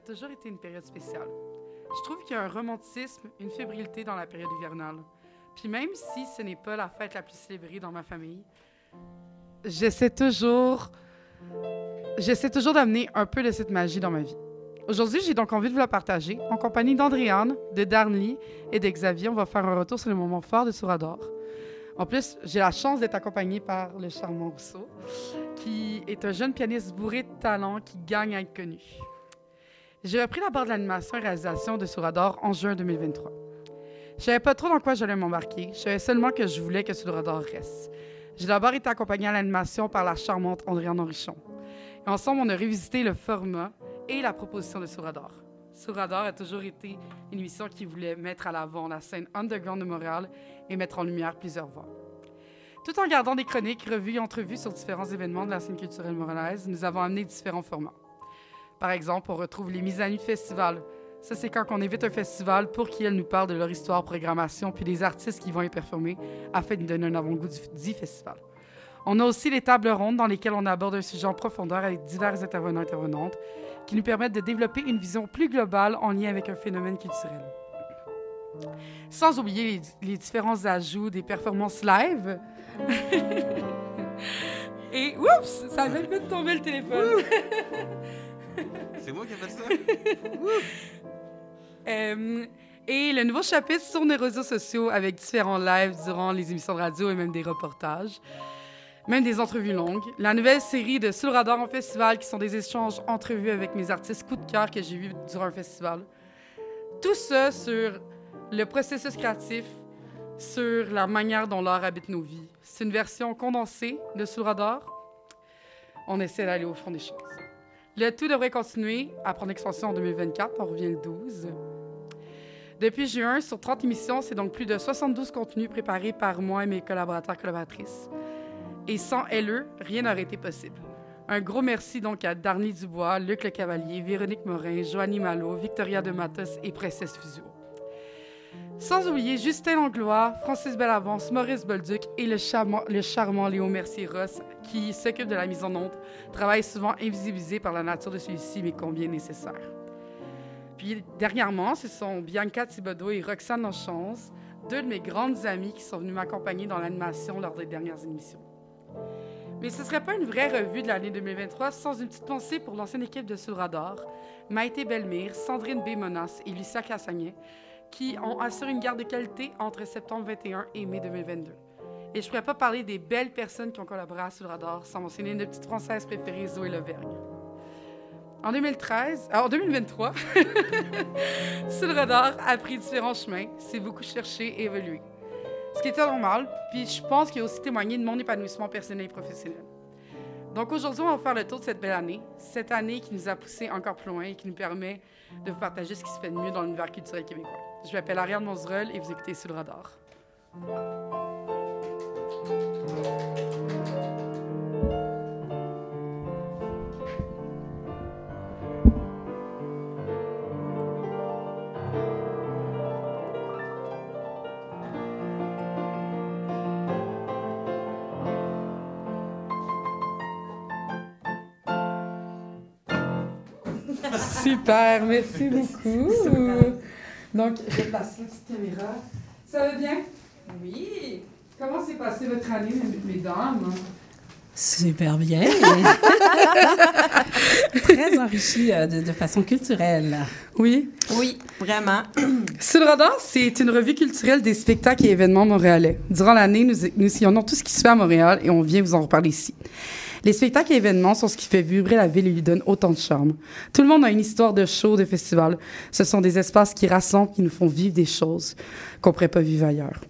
Toujours été une période spéciale. Je trouve qu'il y a un romantisme, une fébrilité dans la période hivernale. Puis même si ce n'est pas la fête la plus célébrée dans ma famille, j'essaie toujours, j'essaie toujours d'amener un peu de cette magie dans ma vie. Aujourd'hui, j'ai donc envie de vous la partager en compagnie d'Andréane, de Darnley et de Xavier. On va faire un retour sur le moment fort de Sourador. En plus, j'ai la chance d'être accompagnée par le charmant Rousseau, qui est un jeune pianiste bourré de talent qui gagne à être connu. J'ai repris la barre de l'animation et réalisation de Sourador en juin 2023. Je savais pas trop dans quoi j'allais m'embarquer. Je savais seulement que je voulais que Sourador reste. J'ai d'abord été accompagnée à l'animation par la charmante Andréane Henrichon. Et ensemble, on a revisité le format et la proposition de Sourador. Sourador a toujours été une émission qui voulait mettre à l'avant la scène underground de Montréal et mettre en lumière plusieurs voix. Tout en gardant des chroniques, revues et entrevues sur différents événements de la scène culturelle montréalaise, nous avons amené différents formats. Par exemple, on retrouve les mises à nu de festival. Ça, c'est quand on invite un festival pour qu'ils nous parlent de leur histoire, programmation, puis des artistes qui vont y performer afin de donner un avant-goût du, du festival. On a aussi les tables rondes dans lesquelles on aborde un sujet en profondeur avec divers intervenants et intervenantes qui nous permettent de développer une vision plus globale en lien avec un phénomène culturel. Sans oublier les, différents ajouts des performances live. Et oups, ça avait fait tomber le téléphone. C'est moi qui ai fait ça? Et le nouveau chapitre sur nos réseaux sociaux avec différents lives durant les émissions de radio et même des reportages, même des entrevues longues. La nouvelle série de Sous radar en festival qui sont des échanges entrevues avec mes artistes coup de cœur que j'ai vus durant un festival. Tout ça sur le processus créatif, sur la manière dont l'art habite nos vies. C'est une version condensée de Sous radar. On essaie d'aller au fond des choses. Le tout devrait continuer à prendre expansion en 2024. On revient le 12. Depuis juin, sur 30 émissions, c'est donc plus de 72 contenus préparés par moi et mes collaborateurs collaboratrices. Et sans LE, rien n'aurait été possible. Un gros merci donc à Darny Dubois, Luc Le Cavalier, Véronique Morin, Joanny Malo, Victoria de Matos et Princesse Fusio. Sans oublier Justin Langlois, Francis Bellavance, Maurice Bolduc et le, charmant, Léo Mercier-Ross qui s'occupe de la mise en onde, travail souvent invisibilisé par la nature de celui-ci, mais combien nécessaire. Puis dernièrement, ce sont Bianca Thibodeau et Roxane Lachance, deux de mes grandes amies qui sont venues m'accompagner dans l'animation lors des dernières émissions. Mais ce ne serait pas une vraie revue de l'année 2023 sans une petite pensée pour l'ancienne équipe de Sous Maïté Belmire, Sandrine B. Monas et Lucia Cassagnet, qui ont assuré une garde de qualité entre septembre 21 et mai 2022. Et je ne pourrais pas parler des belles personnes qui ont collaboré à Sous le Radar sans mentionner notre petite française préférée, Zoé Levergne. En 2013, euh, en 2023, Sous le Radar a pris différents chemins, s'est beaucoup cherché et évolué. Ce qui était normal, puis je pense qu'il a aussi témoigné de mon épanouissement personnel et professionnel. Donc aujourd'hui, on va faire le tour de cette belle année, cette année qui nous a poussé encore plus loin et qui nous permet de vous partager ce qui se fait de mieux dans l'univers culturel québécois. Je m'appelle Ariane Monzerol et vous écoutez Sous le radar. Super, merci beaucoup. Donc, je vais passer la petite caméra. Ça va bien? Oui, Comment s'est passée votre année, mes- mesdames? Super bien. Très enrichi euh, de, de façon culturelle. Oui. Oui, vraiment. Sur le radar, c'est une revue culturelle des spectacles et événements montréalais. Durant l'année, nous, nous sillonnons tout ce qui se fait à Montréal et on vient vous en reparler ici. Les spectacles et événements sont ce qui fait vibrer la ville et lui donne autant de charme. Tout le monde a une histoire de show, de festival. Ce sont des espaces qui rassemblent, qui nous font vivre des choses qu'on ne pourrait pas vivre ailleurs.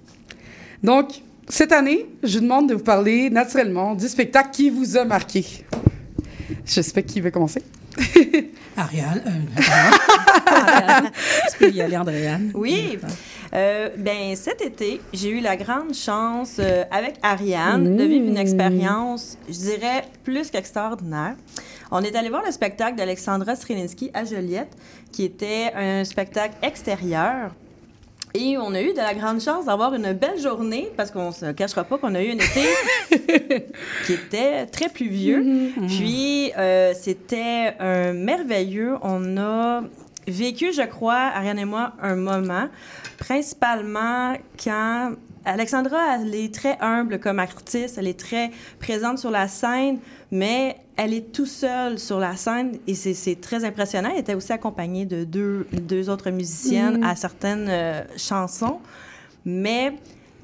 Donc, cette année, je vous demande de vous parler naturellement du spectacle qui vous a marqué. Je sais pas qui veut commencer. Ariane, euh, tu peux y aller, Andréane. Oui. Euh, ben, cet été, j'ai eu la grande chance, euh, avec Ariane, de vivre une expérience, je dirais, plus qu'extraordinaire. On est allé voir le spectacle d'Alexandra Strelinski à Joliette, qui était un spectacle extérieur. Et on a eu de la grande chance d'avoir une belle journée, parce qu'on se cachera pas qu'on a eu un été qui était très pluvieux. Puis, euh, c'était un merveilleux. On a vécu, je crois, Ariane et moi, un moment, principalement quand Alexandra, elle est très humble comme artiste, elle est très présente sur la scène, mais elle est tout seule sur la scène et c'est- très impressionnant. Elle était aussi accompagnée de deux, deux autres musiciennes à certaines euh, chansons, mais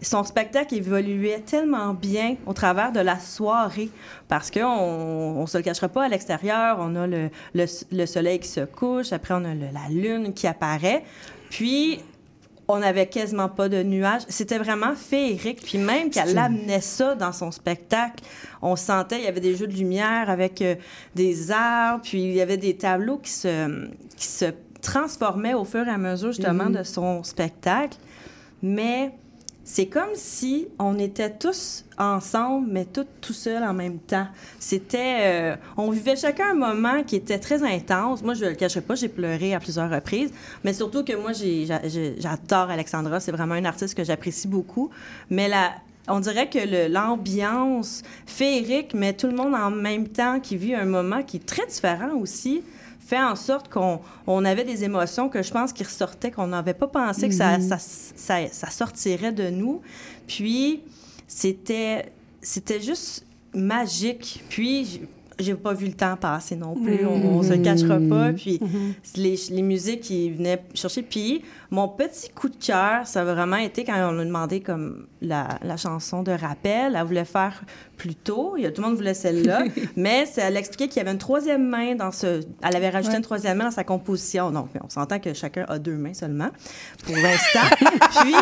son spectacle évoluait tellement bien au travers de la soirée parce qu'on on se le cachera pas à l'extérieur, on a le, le, le soleil qui se couche, après on a le- la lune qui apparaît, puis on n'avait quasiment pas de nuages. C'était vraiment féerique. Puis même qu'elle amenait ça dans son spectacle, on sentait, il y avait des jeux de lumière avec euh, des arbres, puis il y avait des tableaux qui se, qui se transformaient au fur et à mesure justement de son spectacle. Mais c'est comme si on était tous ensemble, mais tous tout seuls en même temps. C'était, euh, on vivait chacun un moment qui était très intense. Moi, je le cacherai pas, j'ai pleuré à plusieurs reprises, mais surtout que moi, j'adore Alexandra. C'est vraiment une artiste que j'apprécie beaucoup. Mais la, on dirait que l'ambiance féerique, mais tout le monde en même temps qui vit un moment qui est très différent aussi fait en sorte qu'on on avait des émotions que je pense qui ressortaient, qu'on n'avait pas pensé que ça, ça, ça, ça sortirait de nous. Puis, c'était, c'était juste magique. Puis, j'ai pas vu le temps passer non plus. On, se le cachera pas. Puis, les, les musiques qui venaient chercher. Puis, mon petit coup de cœur, ça a vraiment été quand on a demandé comme la, la chanson de rappel. Elle voulait faire plus tôt. Il y a, tout le monde voulait celle-là. mais elle expliquait qu'il y avait une troisième main dans ce. Elle avait rajouté une troisième main dans sa composition. Donc, on s'entend que chacun a deux mains seulement pour l'instant. Puis.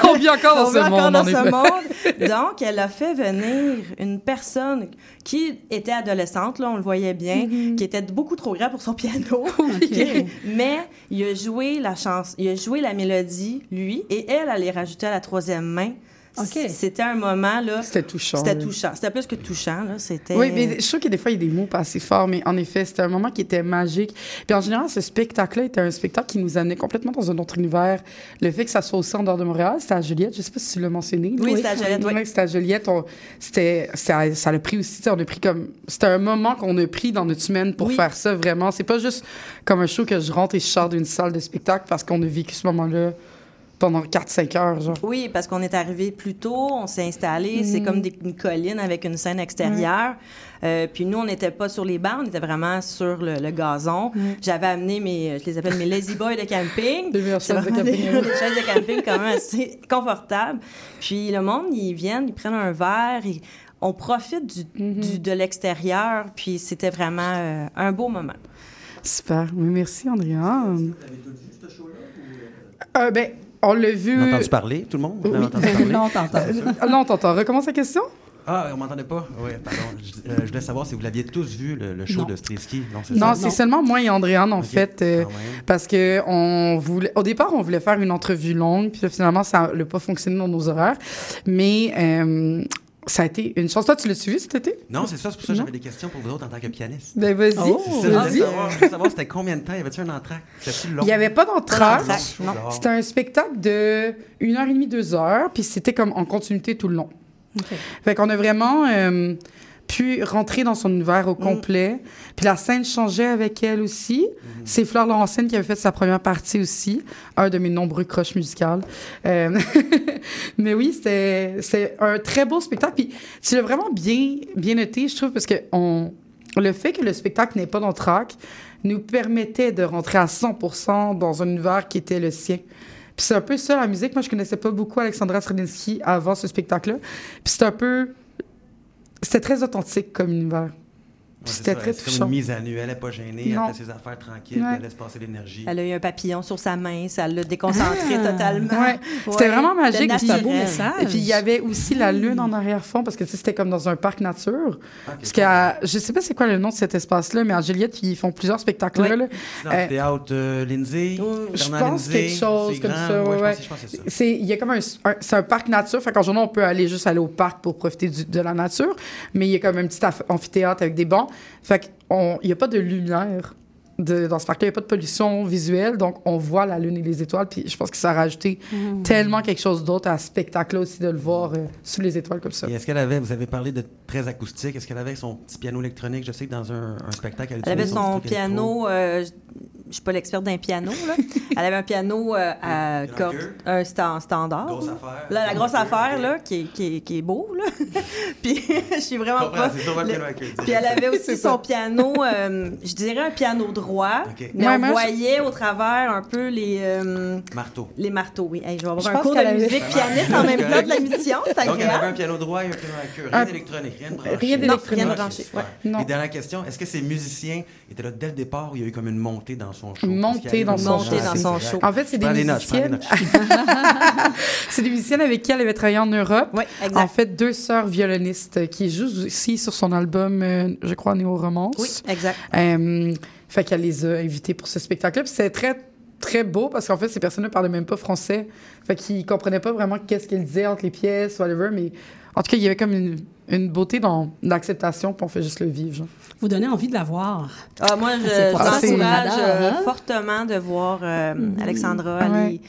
On vit encore dans On ce vit encore monde, dans en ce effet. monde. Donc, elle a fait venir une personne qui était adolescente, là, on le voyait bien, Mm-hmm. qui était beaucoup trop grande pour son piano. Mais il a joué la chance, il a joué la mélodie, lui, et elle allait rajouter à la troisième main. OK. C- C'était un moment, là. C'était touchant. C'était touchant. C'était plus que touchant, là. C'était. Oui, mais je trouve que des fois, il y a des mots pas assez forts, mais en effet, c'était un moment qui était magique. Puis en général, ce spectacle-là était un spectacle qui nous amenait complètement dans un autre univers. Le fait que ça soit aussi en dehors de Montréal, c'était à Juliette. Je sais pas si tu l'as mentionné. Oui, c'était à Joliette, oui. C'était à Juliette. On- C'était, ça, ça l'a pris aussi. tu sais, On a pris comme. C'était un moment qu'on a pris dans notre semaine pour Oui. faire ça, vraiment. C'est pas juste comme un show que je rentre et je sors d'une salle de spectacle parce qu'on a vécu ce moment-là pendant 4-5 heures, genre. Oui, parce qu'on est arrivé plus tôt, on s'est installé, c'est comme des- une colline avec une scène extérieure. Euh, puis nous, on n'était pas sur les bancs, on était vraiment sur le, le gazon. J'avais amené mes, je les appelle mes lazy boys de camping. Des chaises de camping. Des, des chaises de camping quand même assez confortables. Puis le monde, ils viennent, ils prennent un verre, et on profite du, du- de l'extérieur. Puis c'était vraiment euh, un beau moment. Super. Mais merci, Andréane. Euh, ben, on l'a vu. On a entendu parler, tout le monde? Parler? Non, t'entends. Ah, non, t'entends. Recommence la question? Ah, on m'entendait pas? Oui, pardon. Je, euh, je voulais savoir si vous l'aviez tous vu, le, le show Non. de Strisky. Non, c'est Non, ça? c'est seulement moi et Andréane, en fait. euh, même. parce que on voulait, au départ, on voulait faire une entrevue longue, puis finalement, ça n'a pas fonctionné dans nos horaires. Mais euh, ça a été une chance. Toi, tu l'as suivi cet été? Non, c'est ça, c'est pour ça que j'avais des questions pour vous autres en tant que pianiste. Ben, vas-y. Oh, vas-y. savoir, je voulais savoir c'était combien de temps? Y avait-tu un entracte? Il n'y avait pas d'entracte. d'entracte. Non. C'était un spectacle de une heure et demie, deux heures, puis c'était comme en continuité tout le long. OK. Fait qu'on a vraiment. euh, pu rentrer dans son univers au complet. Puis la scène changeait avec elle aussi. C'est Fleur Laurentienne qui avait fait sa première partie aussi, un de mes nombreux croches musicales. Euh, mais oui, c'était un très beau spectacle. Puis tu l'as vraiment bien, bien noté, je trouve, parce que on, le fait que le spectacle n'est pas dans track nous permettait de rentrer à 100% dans un univers qui était le sien. Puis c'est un peu ça, la musique. Moi, je connaissais pas beaucoup Alexandra Stradinsky avant ce spectacle-là. Puis c'est un peu... C'était très authentique comme univers. C'était très C'est touchant. une mise à nu. Elle n'est pas gênée, Non. elle fait ses affaires tranquilles, Ouais. elle laisse passer l'énergie. Elle a eu un papillon sur sa main, ça l'a déconcentré Ah. totalement. Ouais. C'était vraiment magique, C'était un beau message. Et puis il y avait aussi la lune en arrière-fond parce que c'était comme dans un parc nature. Parce que je sais pas c'est quoi le nom de cet espace-là, mais en Juliette ils font plusieurs spectacles là. là. Euh, théâtre euh, Lindsay. Je pense Lindsay, quelque chose comme grand. ça. C'est il y a comme un, un- c'est un parc nature. Fait qu'en journée on peut aller juste aller au parc pour profiter du- de la nature, mais il y a comme un petit amph- amphithéâtre avec des bancs. Fait qu'il y a pas de lumière. De, dans ce parc-là, il n'y a pas de pollution visuelle, donc on voit la lune et les étoiles. Puis je pense que ça a rajouté Mm. tellement quelque chose d'autre à ce spectacle-là aussi, de le voir euh, sous les étoiles comme ça. Et est-ce qu'elle avait, vous avez parlé de très acoustique, est-ce qu'elle avait son petit piano électronique? Je sais que dans un, un spectacle, elle, Elle avait son piano, euh, je suis pas l'experte d'un piano, là. Elle avait un piano euh, à corde, un sta- standard. Grosse affaire. Là, la grosse affaire, là, qui est, qui, est, qui est beau, là. Puis, je suis vraiment comprends, pas... le- Puis elle avait aussi son ça. piano, euh, je dirais un piano droit, mais Ouais, on moi, je- voyait au travers un peu les, euh, Marteau. les marteaux. Oui, Hey, je vais avoir Je un cours de avait- musique pianiste en même temps de la mission, c'est Donc, elle avait un piano droit et un piano à queue. Rien d'électronique, rien de branché. Rien d'électronique. rien de branché. Et dernière question, est-ce que ces musiciens étaient là dès le départ ou il y a eu comme une montée dans son show? Eu dans son show. dans son show. En fait, c'est des musiciennes. c'est des musiciennes avec qui elle avait travaillé en Europe. Oui, En exact. fait, deux sœurs violonistes qui jouent aussi sur son album, euh, je crois, Néo Romance. Oui, exact. Euh, fait qu'elle les a invités pour ce spectacle-là. Puis c'est très, très beau parce qu'en fait, ces personnes-là parlaient même pas français. Fait qu'ils comprenaient pas vraiment qu'est-ce qu'elles disaient entre les pièces, whatever. Mais en tout cas, il y avait comme une, une beauté dans l'acceptation, puis on fait juste le vivre. Genre. Vous donnez envie de la voir. Ah, moi, je pour ça j'encourage euh, hein? fortement de voir euh, Alexandra. Ouais. est-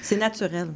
C'est naturel.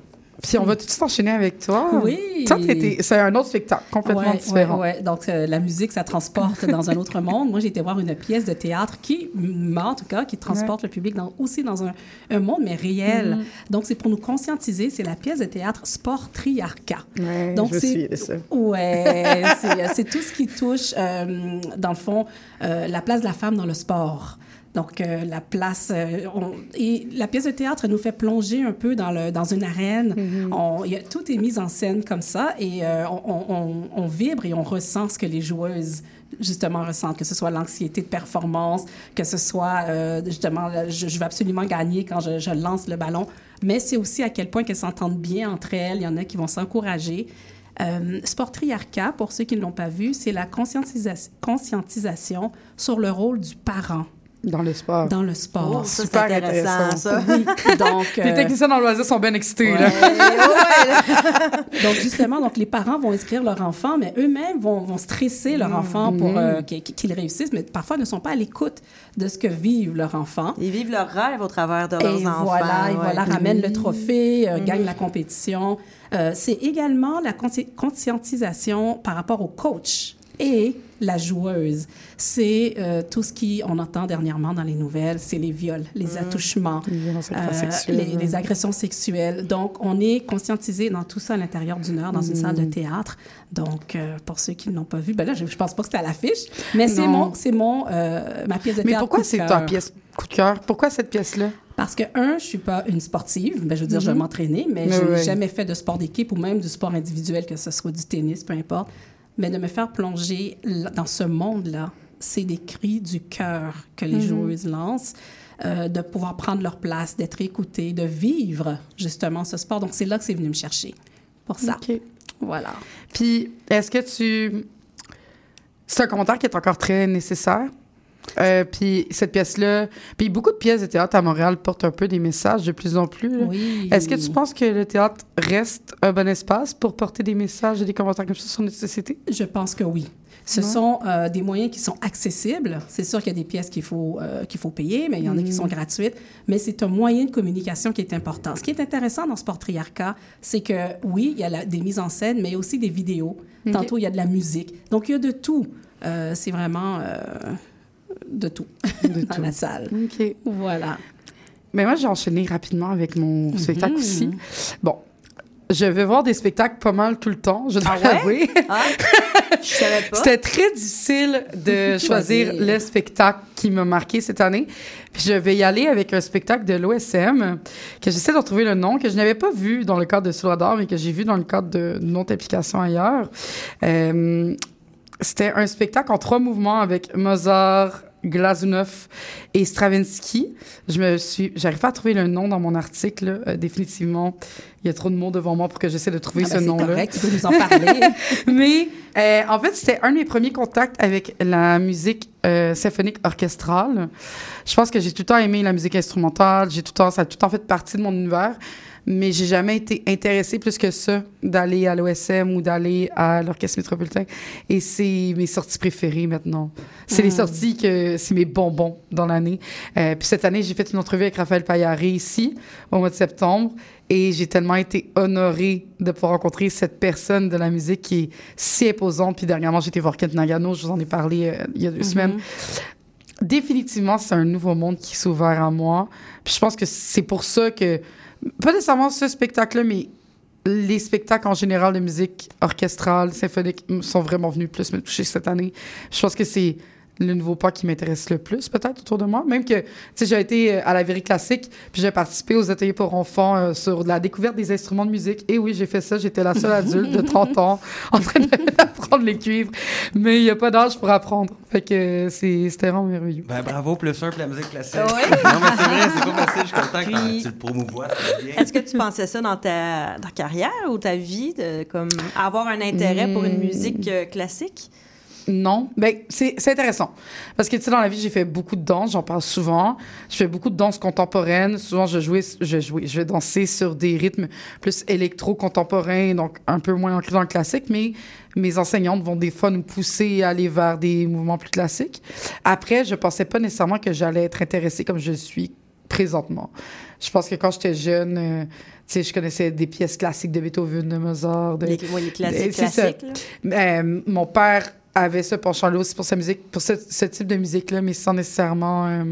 Puis on va tout de suite enchaîner avec toi. Oui. Toi, c'est un autre spectacle complètement Ouais, différent. ouais, ouais. Donc, euh, la musique, ça transporte dans un autre monde. Moi, j'ai été voir une pièce de théâtre qui, moi, en tout cas, qui transporte le public dans, aussi dans un, un monde, mais réel. Mm-hmm. Donc, c'est pour nous conscientiser. C'est la pièce de théâtre Sport Triarcat. Ouais, Donc, c'est-. Ouais, c'est, c'est tout ce qui touche, euh, dans le fond, euh, la place de la femme dans le sport. Donc, euh, la place... euh, on- et la pièce de théâtre nous fait plonger un peu dans, le, dans une arène. On- il y a- tout est mis en scène comme ça et euh, on, vibre et on ressent ce que les joueuses justement ressentent, que ce soit l'anxiété de performance, que ce soit justement, je, je veux absolument gagner quand je, je lance le ballon, mais c'est aussi à quel point qu'elles s'entendent bien entre elles. Il y en a qui vont s'encourager. Euh, Sport Triarcat, pour ceux qui ne l'ont pas vu, c'est la conscientisa- conscientisation sur le rôle du parent Dans le sport. dans le sport. Oh, ça, super intéressant, intéressant. ça. Oui, donc... Les euh, techniciens dans le loisir sont bien excités. ouais. Là. donc justement, donc les parents vont inscrire leur enfant, mais eux-mêmes vont, vont stresser leur enfant pour euh, qu'il qu'il réussisse, mais parfois ne sont pas à l'écoute de ce que vivent leurs enfants. Ils vivent leur rêve au travers de leurs Et enfants. voilà, et ouais. voilà, ramène le trophée, euh, gagne la compétition. Euh, c'est également la consci- conscientisation par rapport au coach et la joueuse. C'est euh, tout ce qui, on entend dernièrement dans les nouvelles, c'est les viols, les attouchements, Les euh, les, les agressions sexuelles. Donc, on est conscientisé dans tout ça à l'intérieur d'une heure, dans une salle de théâtre. Donc, euh, pour ceux qui ne l'ont pas vu, ben là, je, je pense pas que c'était à l'affiche, mais c'est mon, c'est mon, euh, ma pièce de Mais théâtre. pourquoi coup de c'est ta pièce coup de cœur? Pourquoi cette pièce-là? Parce que, un, je suis pas une sportive. Ben, je veux dire, je vais m'entraîner, mais Mais je n'ai jamais fait de sport d'équipe ou même du sport individuel, que ce soit du tennis, peu importe. Mais de me faire plonger dans ce monde-là, c'est des cris du cœur que les joueuses lancent, euh, de pouvoir prendre leur place, d'être écoutées, de vivre justement ce sport. Donc, c'est là que c'est venu me chercher. Pour ça. OK. Voilà. Puis, est-ce que tu. C'est un commentaire qui est encore très nécessaire. Euh, puis, cette pièce-là. Puis, beaucoup de pièces de théâtre à Montréal portent un peu des messages de plus en plus. Oui. Est-ce que tu penses que le théâtre reste un bon espace pour porter des messages et des commentaires comme ça sur notre société? Je pense que oui. Ce sont euh, des moyens qui sont accessibles. C'est sûr qu'il y a des pièces qu'il faut, euh, qu'il faut payer, mais il y en a qui sont gratuites. Mais c'est un moyen de communication qui est important. Ce qui est intéressant dans Sport Triarcat, c'est que oui, il y a la- des mises en scène, mais aussi des vidéos. Tantôt, il y a de la musique. Donc, il y a de tout. Euh, c'est vraiment de tout dans tout. la salle. OK. Voilà. Mais moi, j'ai enchaîné rapidement avec mon Mhm. spectacle aussi. Bon, je vais voir des spectacles pas mal tout le temps, je dois Ah ouais? l'avouer. Ah, je savais pas. C'était très difficile de choisir le spectacle qui m'a marqué cette année. Puis je vais y aller avec un spectacle de l'OSM, que j'essaie de retrouver le nom, que je n'avais pas vu dans le cadre de Soulard d'Or, mais que j'ai vu dans le cadre de- autre application ailleurs. Euh, C'était un spectacle en trois mouvements avec Mozart, Glazunov et Stravinsky. Je me suis, j'arrive pas à trouver le nom dans mon article. là. Euh, définitivement, il y a trop de mots devant moi pour que j'essaie de trouver Ah ce ben, nom-là. correct, tu peux nous en parler. Mais euh, en fait, c'était un de mes premiers contacts avec la musique euh, symphonique orchestrale. Je pense que j'ai tout le temps aimé la musique instrumentale. J'ai tout le temps, ça a tout le temps fait partie de mon univers. Mais j'ai jamais été intéressée plus que ça d'aller à l'OSM ou d'aller à l'Orchestre métropolitain. Et c'est mes sorties préférées maintenant. C'est les sorties que c'est mes bonbons dans l'année. Euh, puis cette année, j'ai fait une entrevue avec Raphaël Paillaré ici, au mois de septembre. Et j'ai tellement été honorée de pouvoir rencontrer cette personne de la musique qui est si imposante. Puis dernièrement, j'ai été voir Kent Nagano, je vous en ai parlé euh, il y a deux semaines. Définitivement, c'est un nouveau monde qui s'est ouvert à moi. Puis je pense que c'est pour ça que, pas nécessairement ce spectacle-là, mais les spectacles en général de musique orchestrale, symphonique, sont vraiment venus plus me toucher cette année. Je pense que c'est le nouveau pas qui m'intéresse le plus, peut-être, autour de moi. Même que, tu sais, j'ai été euh, à la Vérie Classique, puis j'ai participé aux ateliers pour enfants euh, sur la découverte des instruments de musique. Et oui, j'ai fait ça. J'étais la seule adulte de 30 ans en train d'apprendre les cuivres. Mais il n'y a pas d'âge pour apprendre. Fait que euh, c'est- c'était vraiment merveilleux. Ben, bravo, plus un pour la musique classique. Ouais. non, mais c'est vrai, c'est pas facile. Je suis content que Puis- tu le bien. Est-ce que tu pensais ça dans ta, ta carrière ou ta vie, de, comme avoir un intérêt pour une Hmm. musique euh, classique? Non. Ben, c'est intéressant. Parce que, tu sais, dans la vie, j'ai fait beaucoup de danse, j'en parle souvent. Je fais beaucoup de danse contemporaine. Souvent, je jouais, je jouais, je vais danser sur des rythmes plus électro-contemporains, donc un peu moins ancrés dans le classique, mais mes enseignantes vont des fois nous pousser à aller vers des mouvements plus classiques. Après, je pensais pas nécessairement que j'allais être intéressée comme je suis présentement. Je pense que quand j'étais jeune, euh, tu sais, je connaissais des pièces classiques de Beethoven, de Mozart, de, Les, classiques, c'est ça. classiques, là. euh, mon père avait ce penchant-là aussi pour sa musique, pour ce, ce type de musique-là, mais sans nécessairement, euh,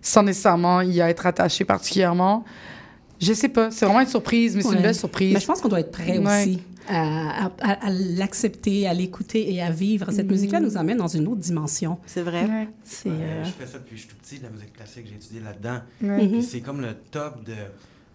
sans nécessairement y être attaché particulièrement. Je sais pas, c'est vraiment une surprise, mais c'est une belle surprise. Mais je pense qu'on doit être prêt Ouais. aussi à, à- à- à l'accepter, à l'écouter et à vivre. Cette musique-là nous amène dans une autre dimension. C'est vrai. Ouais. Euh, Je fais ça depuis que je suis tout petit, de la musique classique. J'ai étudié là-dedans. Ouais. Puis c'est comme le top de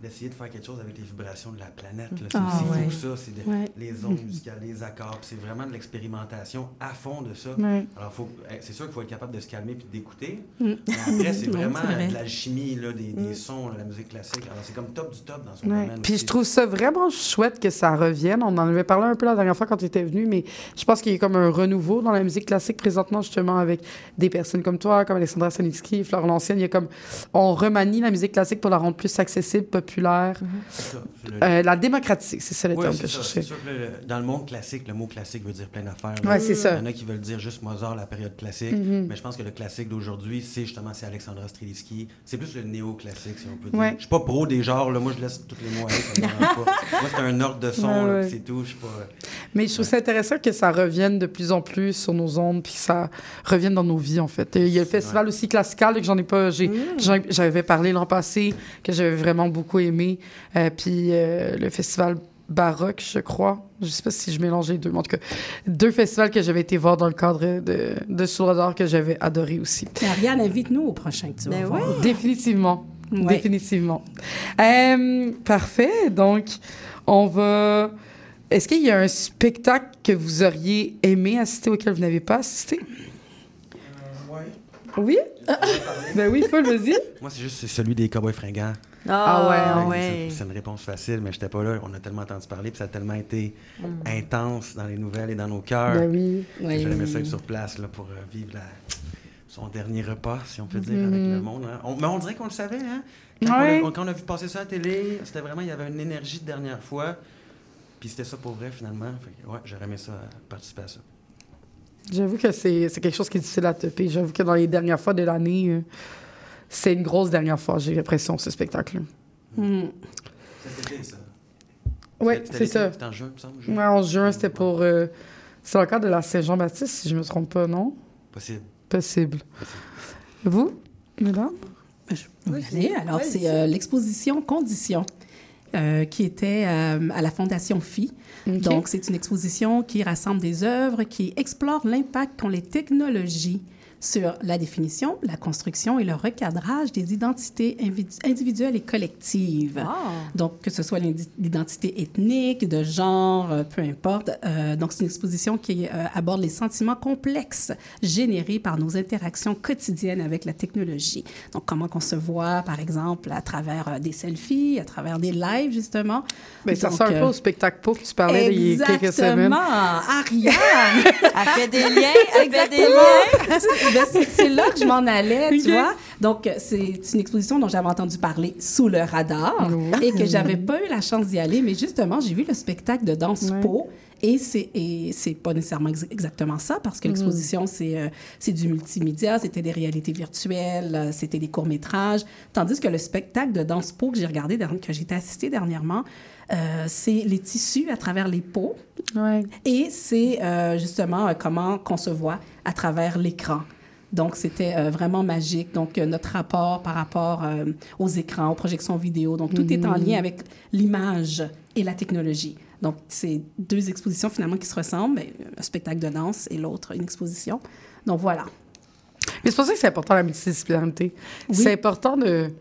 d'essayer de faire quelque chose avec les vibrations de la planète. là. C'est Ah, aussi ouais. fou, ça. C'est de- Ouais. les ondes musicales, les accords. C'est vraiment de l'expérimentation à fond de ça. Ouais. Alors, faut, eh, c'est sûr qu'il faut être capable de se calmer puis d'écouter. Mm. Mais après, c'est vraiment vrai. de l'alchimie, là, des, des sons, là, la musique classique. Alors, c'est comme top du top dans son Ouais. domaine. Puis aussi. je trouve ça vraiment chouette que ça revienne. On en avait parlé un peu la dernière fois quand tu étais venu, mais je pense qu'il y a comme un renouveau dans la musique classique présentement, justement, avec des personnes comme toi, comme Alexandra Sonitsky, Flore Lancienne. Il y a comme... On remanie la musique classique pour la rendre plus accessible, populaire. C'est ça. C'est le- Euh, la démocratiser, c'est ça le Oui, terme c'est que je ça. cherchais. C'est sûr que le- dans le monde classique, le mot classique veut dire plein d'affaires. Ouais, c'est ça. Il y en a qui veulent dire juste Mozart, la période classique. Mhm. Mais je pense que le classique d'aujourd'hui, c'est justement c'est Alexandra Strelitzky. C'est plus le néo-classique, si on peut dire. Ouais. Je suis pas pro des genres. Là. Moi, je laisse tous les mots aller. Ça me dérange pas. Moi, c'est un ordre de son. Ouais, ouais. c'est tout. Je suis pas... Mais je trouve ça intéressant que ça revienne de plus en plus sur nos ondes, puis que ça revienne dans nos vies, en fait. Et Il y a le festival aussi classical, là, que j'en ai pas... j'en- J'avais parlé l'an passé, que j'avais vraiment beaucoup aimé. Euh, puis euh, le festival baroque, je crois. Je sais pas si je mélangeais les deux, mais en tout cas, deux festivals que j'avais été voir dans le cadre de, de que j'avais adoré aussi. Ariane, invite-nous au prochain que tu vas Ben voir. Définitivement. Ouais. Définitivement. Euh, parfait. Donc, on va. Est-ce qu'il y a un spectacle que vous auriez aimé assister auquel vous n'avez pas assisté? Oui? ben oui, Paul, vas-y. Moi, c'est juste celui des Cowboys fringants. Ah ouais, ah Ouais, ouais. C'est c'est une réponse facile, mais j'étais pas là. On a tellement entendu parler, puis ça a tellement été intense dans les nouvelles et dans nos cœurs. Ben oui. Oui. J'aurais aimé ça être sur place là, pour euh, vivre la- son dernier repas, si on peut dire, avec le monde. hein. On- mais on dirait qu'on le savait. Hein? Quand, Ouais. on a, quand on a vu passer ça à la télé, c'était vraiment, il y avait une énergie de dernière fois. Puis c'était ça pour vrai, finalement. Fait que, ouais, j'aurais aimé ça, euh, participer à ça. J'avoue que c'est c'est quelque chose qui est difficile à topper. J'avoue que dans les dernières fois de l'année, euh, c'est une grosse dernière fois, j'ai l'impression, ce spectacle-là. Ça. Oui, c'est ça. C'était en juin, me semble. juin. Ouais, en juin, c'était pour. euh, C'est encore de la Saint-Jean-Baptiste, si je me trompe pas, non? Possible. Possible. Vous, mesdames? Oui, allez. Alors, c'est euh, l'exposition Conditions. euh, qui était euh, à la Fondation Phi. Donc, c'est une exposition qui rassemble des œuvres qui explorent l'impact qu'ont les technologies sur la définition, la construction et le recadrage des identités individuelles et collectives. Donc, que ce soit l'identité ethnique, de genre, euh, peu importe. Euh, donc, c'est une exposition qui euh, aborde les sentiments complexes générés par nos interactions quotidiennes avec la technologie. Donc, comment qu'on se voit, par exemple, à travers euh, des selfies, à travers des lives, justement. Ben, ça un peu au spectacle pauvre que tu parlais il y a quelques semaines. Exactement. Ariane! Elle fait des liens, elle fait des liens. C'est là que je m'en allais, tu vois. Donc, c'est une exposition dont j'avais entendu parler sous le radar et que j'avais pas eu la chance d'y aller, mais justement, j'ai vu le spectacle de danse Ouais. po. Et c'est pas nécessairement ex- exactement ça parce que l'exposition c'est euh, c'est du multimédia, c'était des réalités virtuelles, euh, c'était des courts métrages, tandis que le spectacle de danse po que j'ai regardé que j'ai assisté dernièrement, euh, c'est les tissus à travers les peaux Ouais. et c'est euh, justement comment qu'on se voit à travers l'écran. Donc, c'était euh, vraiment magique. Donc, euh, notre rapport par rapport euh, aux écrans, aux projections vidéo. Donc, tout est en lien avec l'image et la technologie. Donc, c'est deux expositions finalement qui se ressemblent. Un spectacle de danse et l'autre, une exposition. Donc, voilà. Mais c'est pour ça que c'est important la multidisciplinarité. C'est important de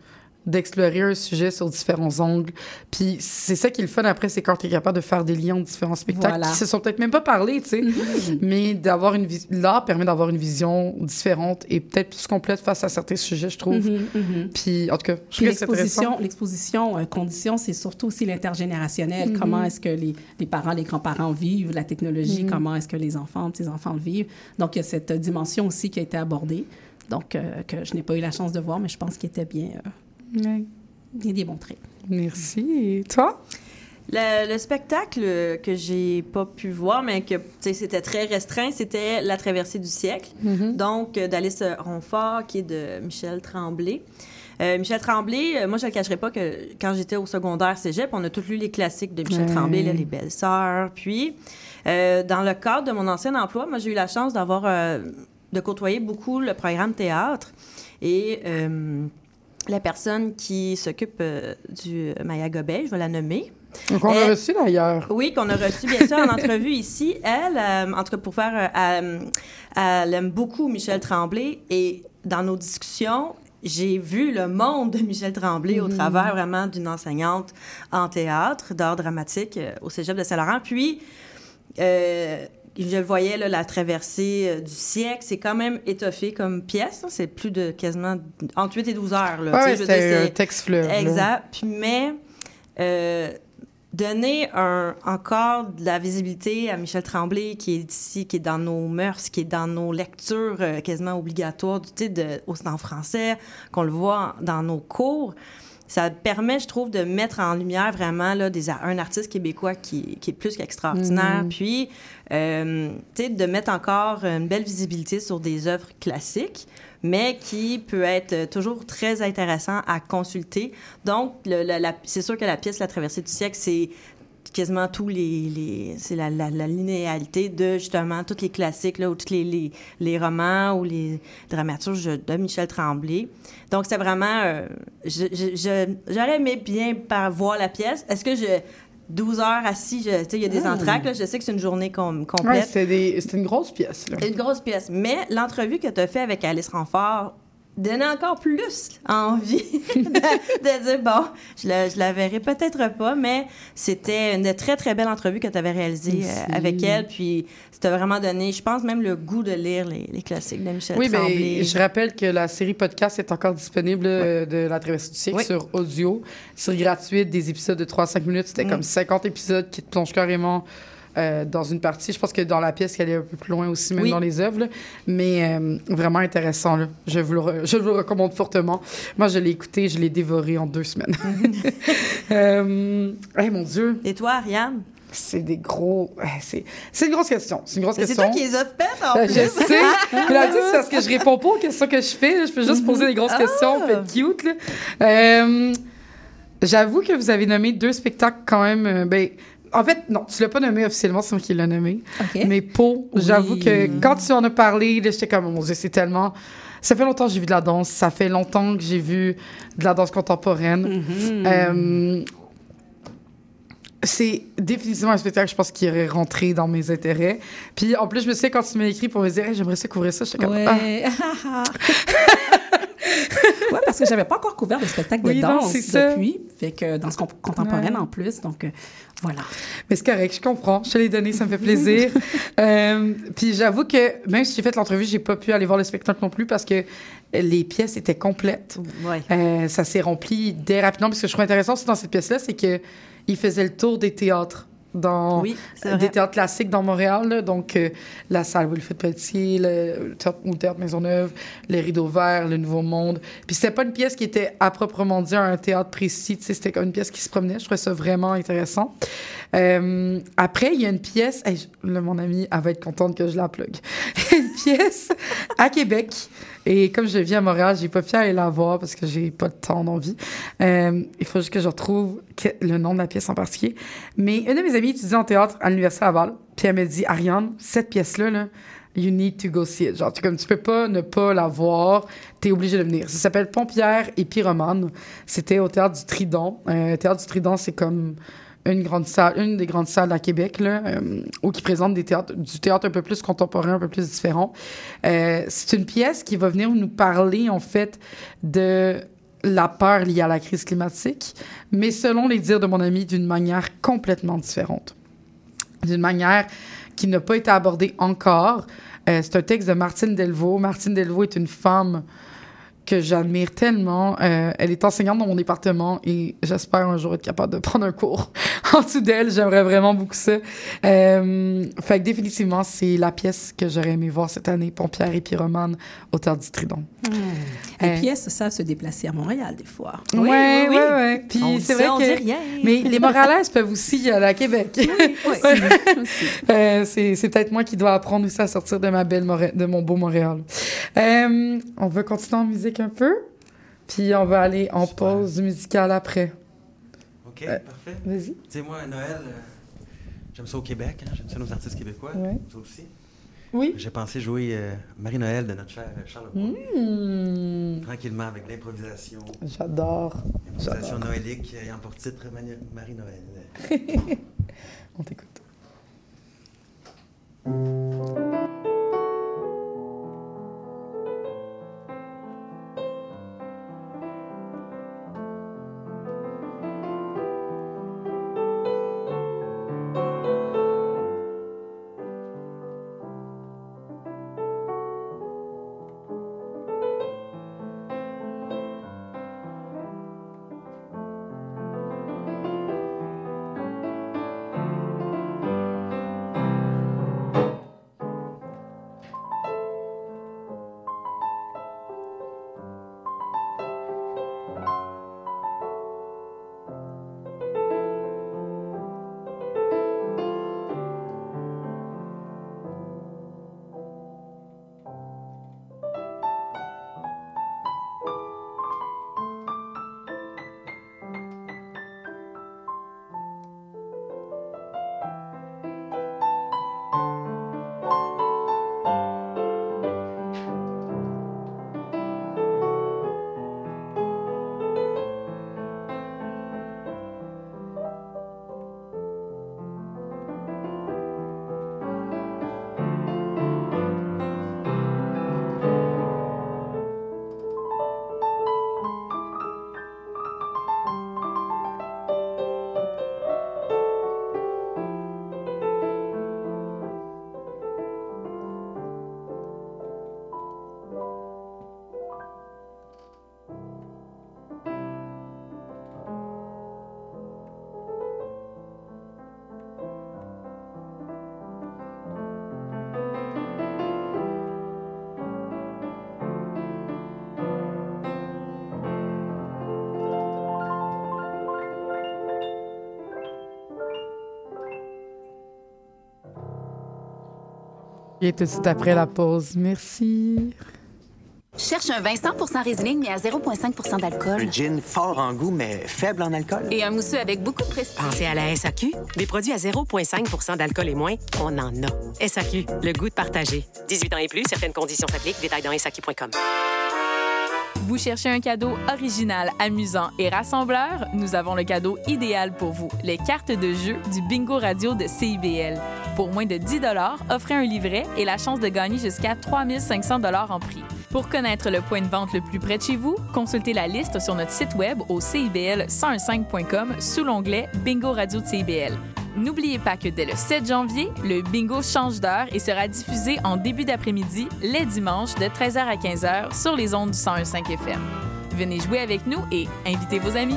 d'explorer un sujet sur différents angles. Puis c'est ça qui est le fun après, c'est quand tu es capable de faire des liens entre différents spectacles Voilà. qui se sont peut-être même pas parlé, tu sais. Mais d'avoir une l'art permet d'avoir une vision différente et peut-être plus complète face à certains sujets, je trouve. Puis en tout cas, je trouve l'exposition, l'exposition euh, condition, c'est surtout aussi l'intergénérationnel. Comment est-ce que les, les parents, les grands-parents vivent la technologie? Comment est-ce que les enfants, petits-enfants le vivent? Donc, il y a cette dimension aussi qui a été abordée, donc euh, que je n'ai pas eu la chance de voir, mais je pense qu'il était bien, euh, Ouais. bien démontré. Merci. Et toi? Le, le spectacle que j'ai pas pu voir, mais que c'était très restreint, c'était La traversée du siècle. Donc, euh, d'Alice Ronfort, qui est de Michel Tremblay. Euh, Michel Tremblay, euh, moi, je ne le cacherai pas que quand j'étais au secondaire cégep, on a tous lu les classiques de Michel Ouais. Tremblay, là, Les Belles Sœurs. Puis, euh, dans le cadre de mon ancien emploi, moi, j'ai eu la chance d'avoir, euh, de côtoyer beaucoup le programme théâtre. Et euh, la personne qui s'occupe euh, du Maya Gobet, je vais la nommer, Donc on l'a Euh, reçu d'ailleurs. oui, qu'on a reçu bien sûr en entrevue ici. Elle, euh, en tout cas pour faire, euh, elle aime beaucoup Michel Tremblay et dans nos discussions, j'ai vu le monde de Michel Tremblay au travers vraiment d'une enseignante en théâtre, d'art dramatique euh, au Cégep de Saint-Laurent. Puis, euh, je le voyais, là, la traversée euh, du siècle, c'est quand même étoffé comme pièce. hein. C'est plus de quasiment entre 8 et 12 heures. Là, Ouais, dire, c'était un c'est- texte fleuve. Exact. Mais euh, donner un, encore de la visibilité à Michel Tremblay, qui est ici, qui est dans nos mœurs, qui est dans nos lectures euh, quasiment obligatoires, sais, de- aussi en français, qu'on le voit dans nos cours. Ça permet, je trouve, de mettre en lumière vraiment là, des, un artiste québécois qui, qui est plus qu'extraordinaire. Puis, euh, tu sais, de mettre encore une belle visibilité sur des œuvres classiques, mais qui peut être euh, toujours très intéressant à consulter. Donc, le- la- la- c'est sûr que la pièce La traversée du siècle, c'est quasiment tous les, les- c'est la, la, la linéalité de justement tous les classiques là ou tous les, les, les romans ou les dramaturges de Michel Tremblay. Donc c'est vraiment euh, j'aurais aimé bien par voir la pièce. Est-ce que je 12 heures assis, tu sais il y a des là, je sais que c'est une journée com- Ouais, complète. des- c'était une grosse pièce. Là. C'est une grosse pièce. Mais l'entrevue que tu as fait avec Alice Renfort donnait encore plus envie de, de dire bon, je la, je la verrai peut-être pas, mais c'était une très, très belle entrevue que tu avais réalisée euh, avec elle. Puis, ça t'a vraiment donné, je pense, même le goût de lire les, les classiques de Michel Oui, Tremblay. mais je rappelle que la série podcast est encore disponible euh, de La Traversée du siècle Oui. sur audio. C'est gratuit, des épisodes de 3-5 minutes. C'était Mm. comme 50 épisodes qui te plongent carrément euh, dans une partie. Je pense que dans la pièce, qu'elle est un peu plus loin aussi, même Oui. dans les œuvres. là. Mais euh, vraiment intéressant. Là. Je, vous le re- je vous le recommande fortement. Moi, je l'ai écouté, je l'ai dévoré en deux semaines. euh, hey, mon Dieu, Et toi, Ariane? c'est des gros... C'est c'est une grosse question. C'est une grosse C'est question. toi qui les as faites, en Euh, plus. je sais. Là, tu sais, c'est parce que je réponds pas aux questions que je fais. Je peux juste poser des grosses questions, puis être cute. là. Euh, J'avoue que vous avez nommé deux spectacles quand même. ben, en fait, non, tu l'as pas nommé officiellement, c'est moi qui l'ai nommé. Mais Pau, j'avoue que quand tu en as parlé, j'étais comme, mon Dieu, c'est tellement. Ça fait longtemps que j'ai vu de la danse. Ça fait longtemps que j'ai vu de la danse contemporaine. Mhm. Euh, c'est définitivement un spectacle, je pense, qui aurait rentré dans mes intérêts. Puis en plus, je me souviens quand tu m'as écrit pour me dire, Hey, j'aimerais ça couvrir ça, j'étais comme, ah, Ouais. ouais, parce que j'avais pas encore couvert de spectacle de Oui, danse depuis. Fait que danse comp- contemporaine Ouais. en plus. Donc, euh, voilà. Mais c'est correct, je comprends. Je te l'ai donné, ça me fait plaisir. Euh, puis j'avoue que même si j'ai fait l'entrevue, j'ai pas pu aller voir le spectacle non plus parce que les pièces étaient complètes. Ouais. Euh, ça s'est rempli dès rapidement. Puis ce que je trouve intéressant dans cette pièce-là, c'est que il faisait le tour des théâtres. Dans Oui, des théâtres classiques dans Montréal, là. donc euh, la salle Wilfrid Pelletier, le, théâtre, ou le théâtre Maisonneuve, les Rideaux Verts, le Nouveau Monde. Puis c'était pas une pièce qui était à proprement dit un théâtre précis, c'était comme une pièce qui se promenait. Je trouvais ça vraiment intéressant. Euh, après, il y a une pièce, hey, je- là, mon amie, elle va être contente que je la plug. une pièce à Québec. Et comme je vis à Montréal, j'ai pas pu aller la voir parce que j'ai pas temps d'envie. Euh, il faut juste que je retrouve le nom de la pièce en particulier. Mais une de mes amies étudie en théâtre à l'Université Laval. Puis elle me dit, Ariane, cette pièce-là, là, you need to go see it. Genre, tu, comme, tu peux pas ne pas la voir, t'es obligé de venir. Ça s'appelle Pompière et Pyromane. C'était au Théâtre du Tridon. Euh, Théâtre du Tridon, c'est comme une grande salle, une des grandes salles à Québec, là, euh, où qui présente du théâtre un peu plus contemporain, un peu plus différent. Euh, c'est une pièce qui va venir nous parler, en fait, de la peur liée à la crise climatique, mais selon les dires de mon ami, d'une manière complètement différente. D'une manière qui n'a pas été abordée encore. Euh, c'est un texte de Martine Delvaux. Martine Delvaux est une femme que j'admire tellement. Euh, elle est enseignante dans mon département et j'espère un jour être capable de prendre un cours en dessous d'elle. J'aimerais vraiment beaucoup ça. Euh, fait que définitivement, c'est la pièce que j'aurais aimé voir cette année, Pompière et Pyromane, au Théâtre du Tridon. Les Euh, pièces savent se déplacer à Montréal, des fois. Oui, oui, oui. Puis c'est vrai on que... dit rien. Mais les Montréalaises peuvent aussi y aller à Québec. Euh, c'est c'est peut-être moi qui dois apprendre aussi à sortir de ma belle Moré- de mon beau Montréal. Euh, on va continuer en musique un peu, puis on va aller en Super. pause musicale après. OK, Euh, parfait. Vas-y. Tu sais, moi, Noël, euh, j'aime ça au Québec, hein, j'aime ça nos artistes québécois. Ouais. Vous aussi. Oui. J'ai pensé jouer euh, Marie-Noël de notre cher Charles Leroy. Hmm, Tranquillement avec l'improvisation. J'adore. L'improvisation noélique ayant pour titre Marie-Noël. On t'écoute. Et tout de suite après la pause. Merci. Cherche un vin 100% Riesling, mais à 0,5% d'alcool. Un gin fort en goût, mais faible en alcool. Et un mousseux avec beaucoup de prestige. Pensez à la SAQ. Des produits à 0,5% d'alcool et moins, on en a. SAQ, le goût de partager. 18 ans et plus, certaines conditions s'appliquent. Détails dans SAQ.com. Vous cherchez un cadeau original, amusant et rassembleur? Nous avons le cadeau idéal pour vous, les cartes de jeu du Bingo Radio de CIBL. Pour moins de 10 offrez un livret et la chance de gagner jusqu'à 3500 en prix. Pour connaître le point de vente le plus près de chez vous, consultez la liste sur notre site web au cibl1015.com sous l'onglet Bingo Radio de CIBL. N'oubliez pas que dès le 7 janvier, le bingo change d'heure et sera diffusé en début d'après-midi, les dimanches, de 13h à 15h sur les ondes du 101.5 FM. Venez jouer avec nous et invitez vos amis.